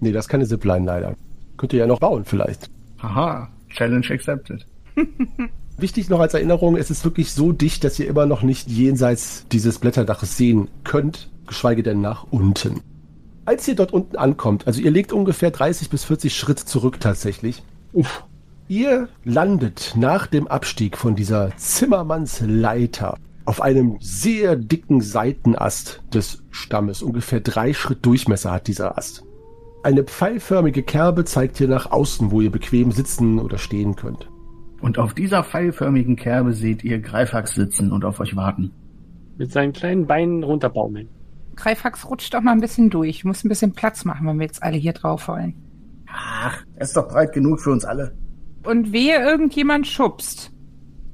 Nee, das ist keine Zipline leider. Könnt ihr ja noch bauen vielleicht. Haha, Challenge accepted. Wichtig noch als Erinnerung, es ist wirklich so dicht, dass ihr immer noch nicht jenseits dieses Blätterdaches sehen könnt, geschweige denn nach unten. Als ihr dort unten ankommt, also ihr legt ungefähr 30 bis 40 Schritt zurück tatsächlich. Uff. Ihr landet nach dem Abstieg von dieser Zimmermannsleiter auf einem sehr dicken Seitenast des Stammes. Ungefähr drei Schritt Durchmesser hat dieser Ast. Eine pfeilförmige Kerbe zeigt hier nach außen, wo ihr bequem sitzen oder stehen könnt. Und auf dieser pfeilförmigen Kerbe seht ihr Greifax sitzen und auf euch warten. Mit seinen kleinen Beinen runterbaumeln. Greifax rutscht doch mal ein bisschen durch. Ich muss ein bisschen Platz machen, wenn wir jetzt alle hier drauf wollen. Ach, er ist doch breit genug für uns alle. Und wehe, irgendjemand schubst.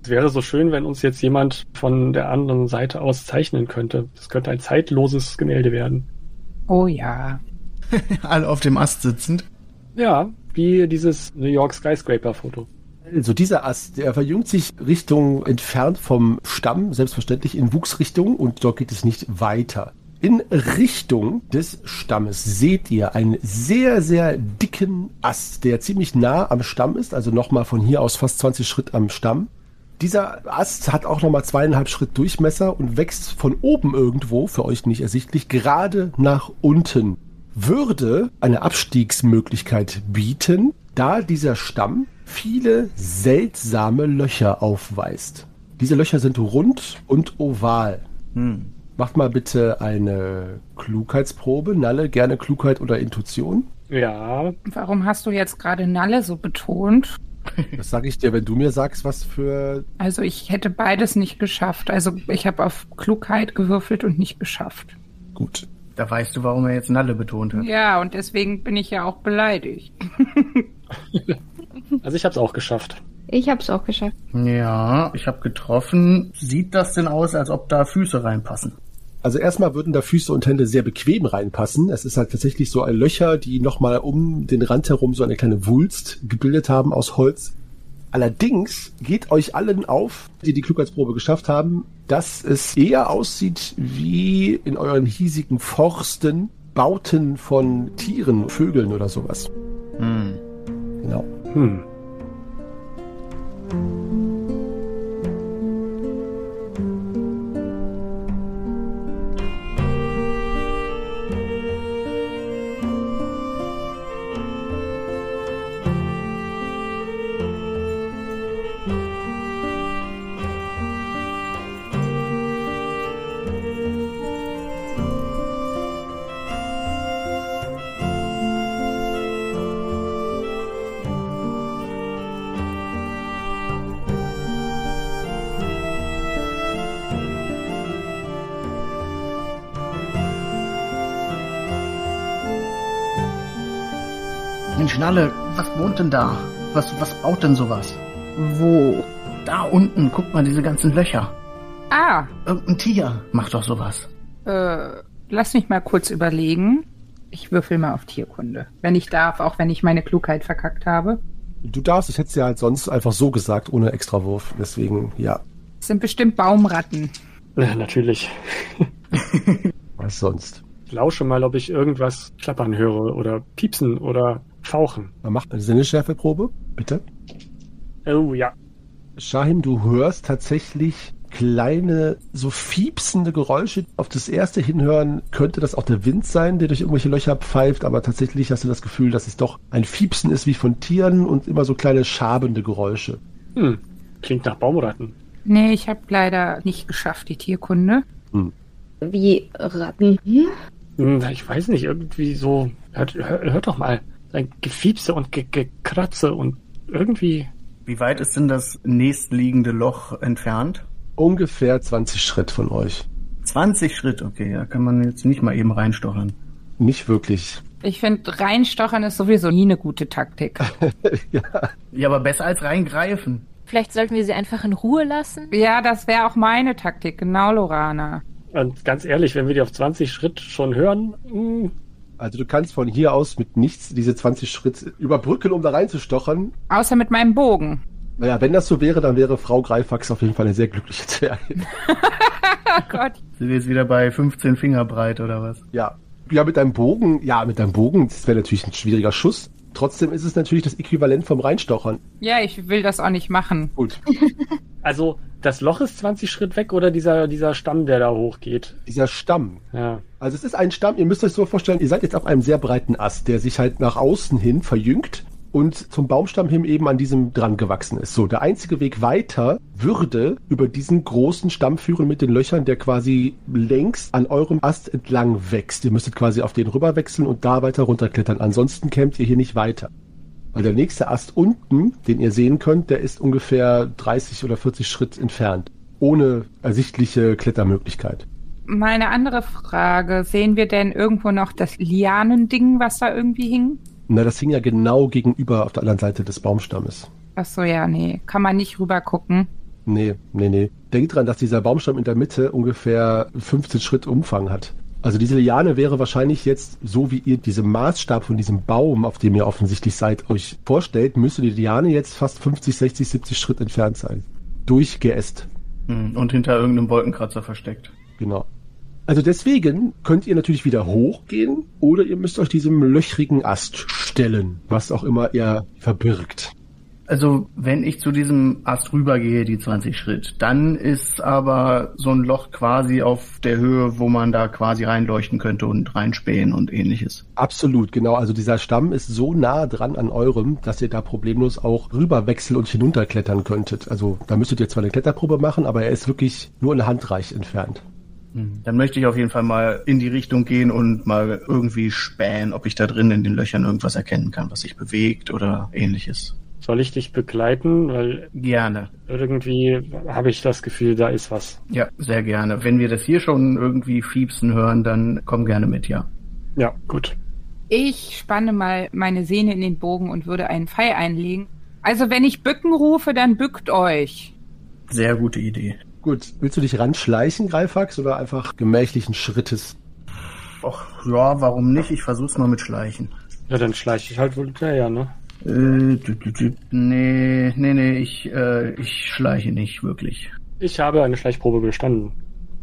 Es wäre so schön, wenn uns jetzt jemand von der anderen Seite aus zeichnen könnte. Das könnte ein zeitloses Gemälde werden. Oh ja. Alle auf dem Ast sitzend. Ja, wie dieses New York Skyscraper-Foto. Also dieser Ast, der verjüngt sich Richtung entfernt vom Stamm, selbstverständlich in Wuchsrichtung und dort geht es nicht weiter. In Richtung des Stammes seht ihr einen sehr, sehr dicken Ast, der ziemlich nah am Stamm ist, also nochmal von hier aus fast 20 Schritt am Stamm. Dieser Ast hat auch nochmal zweieinhalb Schritt Durchmesser und wächst von oben irgendwo, für euch nicht ersichtlich, gerade nach unten. Würde eine Abstiegsmöglichkeit bieten, da dieser Stamm viele seltsame Löcher aufweist. Diese Löcher sind rund und oval. Hm. Macht mal bitte eine Klugheitsprobe. Nalle, gerne Klugheit oder Intuition. Ja, Warum hast du jetzt gerade Nalle so betont? Das sage ich dir, wenn du mir sagst, was für. Also ich hätte beides nicht geschafft. Also ich habe auf Klugheit gewürfelt und nicht geschafft. Gut. Da weißt du, warum er jetzt Nalle betont hat. Ja, und deswegen bin ich ja auch beleidigt. also ich hab's auch geschafft. Ich hab's auch geschafft. Ja, ich habe getroffen. Sieht das denn aus, als ob da Füße reinpassen? Also erstmal würden da Füße und Hände sehr bequem reinpassen. Es ist halt tatsächlich so ein Löcher, die nochmal um den Rand herum so eine kleine Wulst gebildet haben aus Holz. Allerdings geht euch allen auf, die die Klugheitsprobe geschafft haben, dass es eher aussieht wie in euren hiesigen Forsten Bauten von Tieren, Vögeln oder sowas. Hm. Genau. Hm. Nalle, was wohnt denn da? Was, was baut denn sowas? Wo? Da unten, guck mal, diese ganzen Löcher. Ah, Irgendein Tier macht doch sowas. Äh, lass mich mal kurz überlegen. Ich würfel mal auf Tierkunde. Wenn ich darf, auch wenn ich meine Klugheit verkackt habe. Du darfst, das hättest du ja halt sonst einfach so gesagt, ohne Extrawurf. Deswegen, ja. Das sind bestimmt Baumratten. Ja, natürlich. Was sonst? Ich lausche mal, ob ich irgendwas klappern höre oder piepsen oder fauchen. Man macht eine Sinnesschärfeprobe, bitte. Oh ja. Shahim, du hörst tatsächlich kleine, so fiepsende Geräusche. Auf das erste Hinhören könnte das auch der Wind sein, der durch irgendwelche Löcher pfeift, aber tatsächlich hast du das Gefühl, dass es doch ein Fiepsen ist wie von Tieren und immer so kleine schabende Geräusche. Hm. Klingt nach Baumratten. Nee, ich habe leider nicht geschafft, die Tierkunde. Wie Ratten. Hm? Hm, Ich weiß nicht, irgendwie so. Hört, hört, hört doch mal. Ein Gefiepse und Ge Gekratze und irgendwie. Wie weit ist denn das nächstliegende Loch entfernt? Ungefähr 20 Schritt von euch. 20 Schritt, okay, da kann man jetzt nicht mal eben reinstochern. Nicht wirklich. Ich finde, reinstochern ist sowieso nie eine gute Taktik. ja. Ja, aber besser als reingreifen. Vielleicht sollten wir sie einfach in Ruhe lassen. Ja, das wäre auch meine Taktik, genau, Lorana. Und ganz ehrlich, wenn wir die auf 20 Schritt schon hören, hm, Also du kannst von hier aus mit nichts diese 20 Schritt überbrücken, um da reinzustochern. Außer mit meinem Bogen. Naja, wenn das so wäre, dann wäre Frau Greifax auf jeden Fall eine sehr glückliche Zwergin. Oh Gott. Sind wir jetzt wieder bei 15 Finger breit oder was? Ja. Ja, mit deinem Bogen, ja, mit deinem Bogen, das wäre natürlich ein schwieriger Schuss. Trotzdem ist es natürlich das Äquivalent vom Reinstochern. Ja, ich will das auch nicht machen. Gut. also das Loch ist 20 Schritt weg oder dieser, dieser Stamm, der da hochgeht? Dieser Stamm. Ja. Also es ist ein Stamm, ihr müsst euch so vorstellen, ihr seid jetzt auf einem sehr breiten Ast, der sich halt nach außen hin verjüngt und zum Baumstamm hin eben an diesem dran gewachsen ist. So, der einzige Weg weiter würde über diesen großen Stamm führen mit den Löchern, der quasi längs an eurem Ast entlang wächst. Ihr müsstet quasi auf den rüber wechseln und da weiter runterklettern. Ansonsten kämt ihr hier nicht weiter. Weil der nächste Ast unten, den ihr sehen könnt, der ist ungefähr 30 oder 40 Schritt entfernt. Ohne ersichtliche Klettermöglichkeit. Meine andere Frage, sehen wir denn irgendwo noch das Lianending, was da irgendwie hing? Na, das hing ja genau gegenüber auf der anderen Seite des Baumstammes. Ach so, ja, nee. Kann man nicht rüber gucken. Nee, nee, nee. Denkt dran, dass dieser Baumstamm in der Mitte ungefähr 15 Schritt Umfang hat. Also diese Liane wäre wahrscheinlich jetzt, so wie ihr diesen Maßstab von diesem Baum, auf dem ihr offensichtlich seid, euch vorstellt, müsste die Liane jetzt fast 50, 60, 70 Schritt entfernt sein. Durchgeäst. Hm, Und hinter irgendeinem Wolkenkratzer versteckt. Genau. Also deswegen könnt ihr natürlich wieder hochgehen oder ihr müsst euch diesem löchrigen Ast stellen, was auch immer er verbirgt. Also, wenn ich zu diesem Ast rübergehe, die 20 Schritt, dann ist aber so ein Loch quasi auf der Höhe, wo man da quasi reinleuchten könnte und reinspähen und ähnliches. Absolut, genau. Also dieser Stamm ist so nah dran an eurem, dass ihr da problemlos auch rüberwechseln und hinunterklettern könntet. Also da müsstet ihr zwar eine Kletterprobe machen, aber er ist wirklich nur eine Handreich entfernt. Hm, Dann möchte ich auf jeden Fall mal in die Richtung gehen und mal irgendwie spähen, ob ich da drin in den Löchern irgendwas erkennen kann, was sich bewegt oder ähnliches. Soll ich dich begleiten? Weil Gerne. irgendwie habe ich das Gefühl, da ist was. Ja, sehr gerne. Wenn wir das hier schon irgendwie fiepsen hören, dann komm gerne mit, ja. Ja, gut. Ich spanne mal meine Sehne in den Bogen und würde einen Pfeil einlegen. Also wenn ich bücken rufe, dann bückt euch. Sehr gute Idee. Gut, willst du dich ranschleichen, Greifax, oder einfach gemächlichen Schrittes? Och, ja, warum nicht? Ich versuch's mal mit Schleichen. Ja, dann schleiche ich halt wohl hinterher, ne? Äh, nee, nee, nee, ich, äh, ich schleiche nicht wirklich. Ich habe eine Schleichprobe bestanden.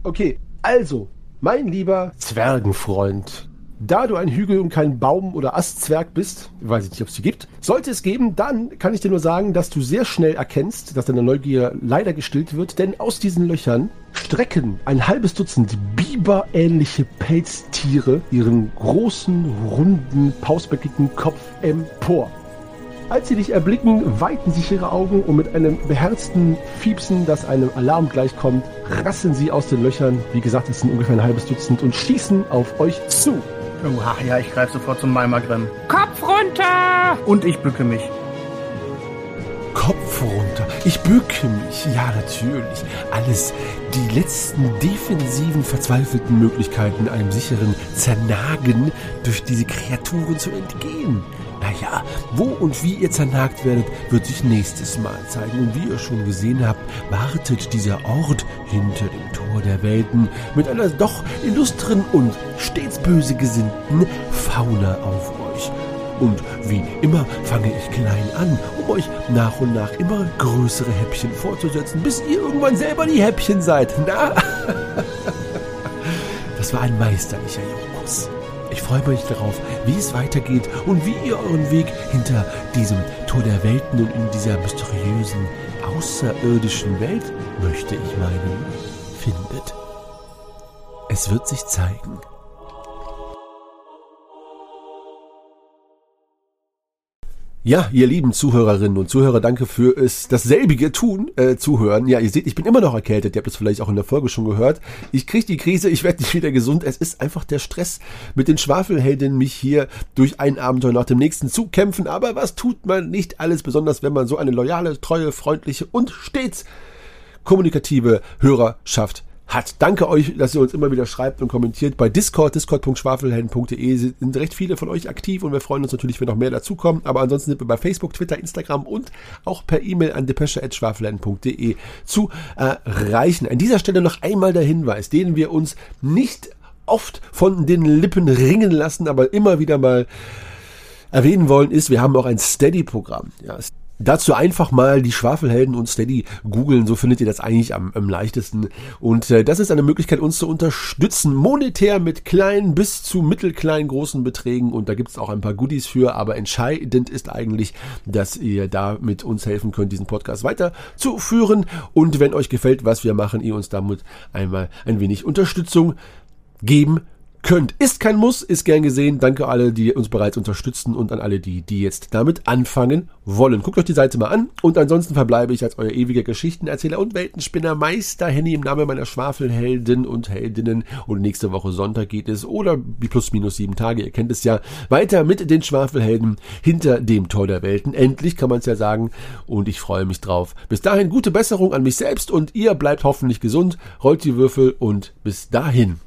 Okay, also, mein lieber Zwergenfreund, da du ein Hügel und kein Baum- oder Astzwerg bist, weiß ich nicht, ob es die gibt, sollte es geben, dann kann ich dir nur sagen, dass du sehr schnell erkennst, dass deine Neugier leider gestillt wird, denn aus diesen Löchern strecken ein halbes Dutzend biberähnliche Pelztiere ihren großen, runden, pausbäckigen Kopf empor. Als sie dich erblicken, weiten sich ihre Augen und mit einem beherzten Fiepsen, das einem Alarm gleichkommt, rasseln sie aus den Löchern. Wie gesagt, es sind ungefähr ein halbes Dutzend und schießen auf euch zu. Oha, ja, ich greife sofort zum Malmagrim. Kopf runter! Und ich bücke mich. Kopf runter. Ich bücke mich. Ja, natürlich. Alles die letzten defensiven, verzweifelten Möglichkeiten, einem sicheren Zernagen durch diese Kreaturen zu entgehen. Naja, wo und wie ihr zernagt werdet, wird sich nächstes Mal zeigen. Und wie ihr schon gesehen habt, wartet dieser Ort hinter dem Tor der Welten mit einer doch illustren und stets böse gesinnten Fauna auf euch. Und wie immer fange ich klein an, um euch nach und nach immer größere Häppchen vorzusetzen, bis ihr irgendwann selber die Häppchen seid. Na? Das war ein meisterlicher Jokus. Ich freue mich darauf, wie es weitergeht und wie ihr euren Weg hinter diesem Tor der Welten und in dieser mysteriösen, außerirdischen Welt, möchte ich meinen, findet. Es wird sich zeigen. Ja, ihr lieben Zuhörerinnen und Zuhörer, danke für es dasselbige tun, äh, zuhören. Ja, ihr seht, ich bin immer noch erkältet. Ihr habt es vielleicht auch in der Folge schon gehört. Ich kriege die Krise, ich werde nicht wieder gesund. Es ist einfach der Stress mit den Schwafelheldinnen, mich hier durch ein Abenteuer nach dem nächsten zu kämpfen. Aber was tut man nicht alles, besonders wenn man so eine loyale, treue, freundliche und stets kommunikative Hörerschaft hat. Danke euch, dass ihr uns immer wieder schreibt und kommentiert. Bei Discord, discord.schwafelhelden.de sind recht viele von euch aktiv und wir freuen uns natürlich, wenn noch mehr dazukommen. Aber ansonsten sind wir bei Facebook, Twitter, Instagram und auch per E-Mail an depesche.schwafelhelden.de zu erreichen. An dieser Stelle noch einmal der Hinweis, den wir uns nicht oft von den Lippen ringen lassen, aber immer wieder mal erwähnen wollen, ist, wir haben auch ein Steady-Programm. Ja, Dazu einfach mal die Schwafelhelden und Steady googeln, so findet ihr das eigentlich am, am leichtesten. Und äh, das ist eine Möglichkeit, uns zu unterstützen, monetär mit kleinen bis zu mittelkleinen großen Beträgen. Und da gibt es auch ein paar Goodies für, aber entscheidend ist eigentlich, dass ihr da mit uns helfen könnt, diesen Podcast weiterzuführen. Und wenn euch gefällt, was wir machen, ihr uns damit einmal ein wenig Unterstützung geben könnt. Ist kein Muss, ist gern gesehen. Danke alle, die uns bereits unterstützen und an alle die, die jetzt damit anfangen wollen. Guckt euch die Seite mal an und ansonsten verbleibe ich als euer ewiger Geschichtenerzähler und Weltenspinner Meister Henny im Namen meiner Schwafelhelden und Heldinnen. Und nächste Woche Sonntag geht es oder wie plus minus sieben Tage, ihr kennt es ja, weiter mit den Schwafelhelden hinter dem Tor der Welten. Endlich kann man es ja sagen und ich freue mich drauf. Bis dahin gute Besserung an mich selbst und ihr bleibt hoffentlich gesund, rollt die Würfel und bis dahin.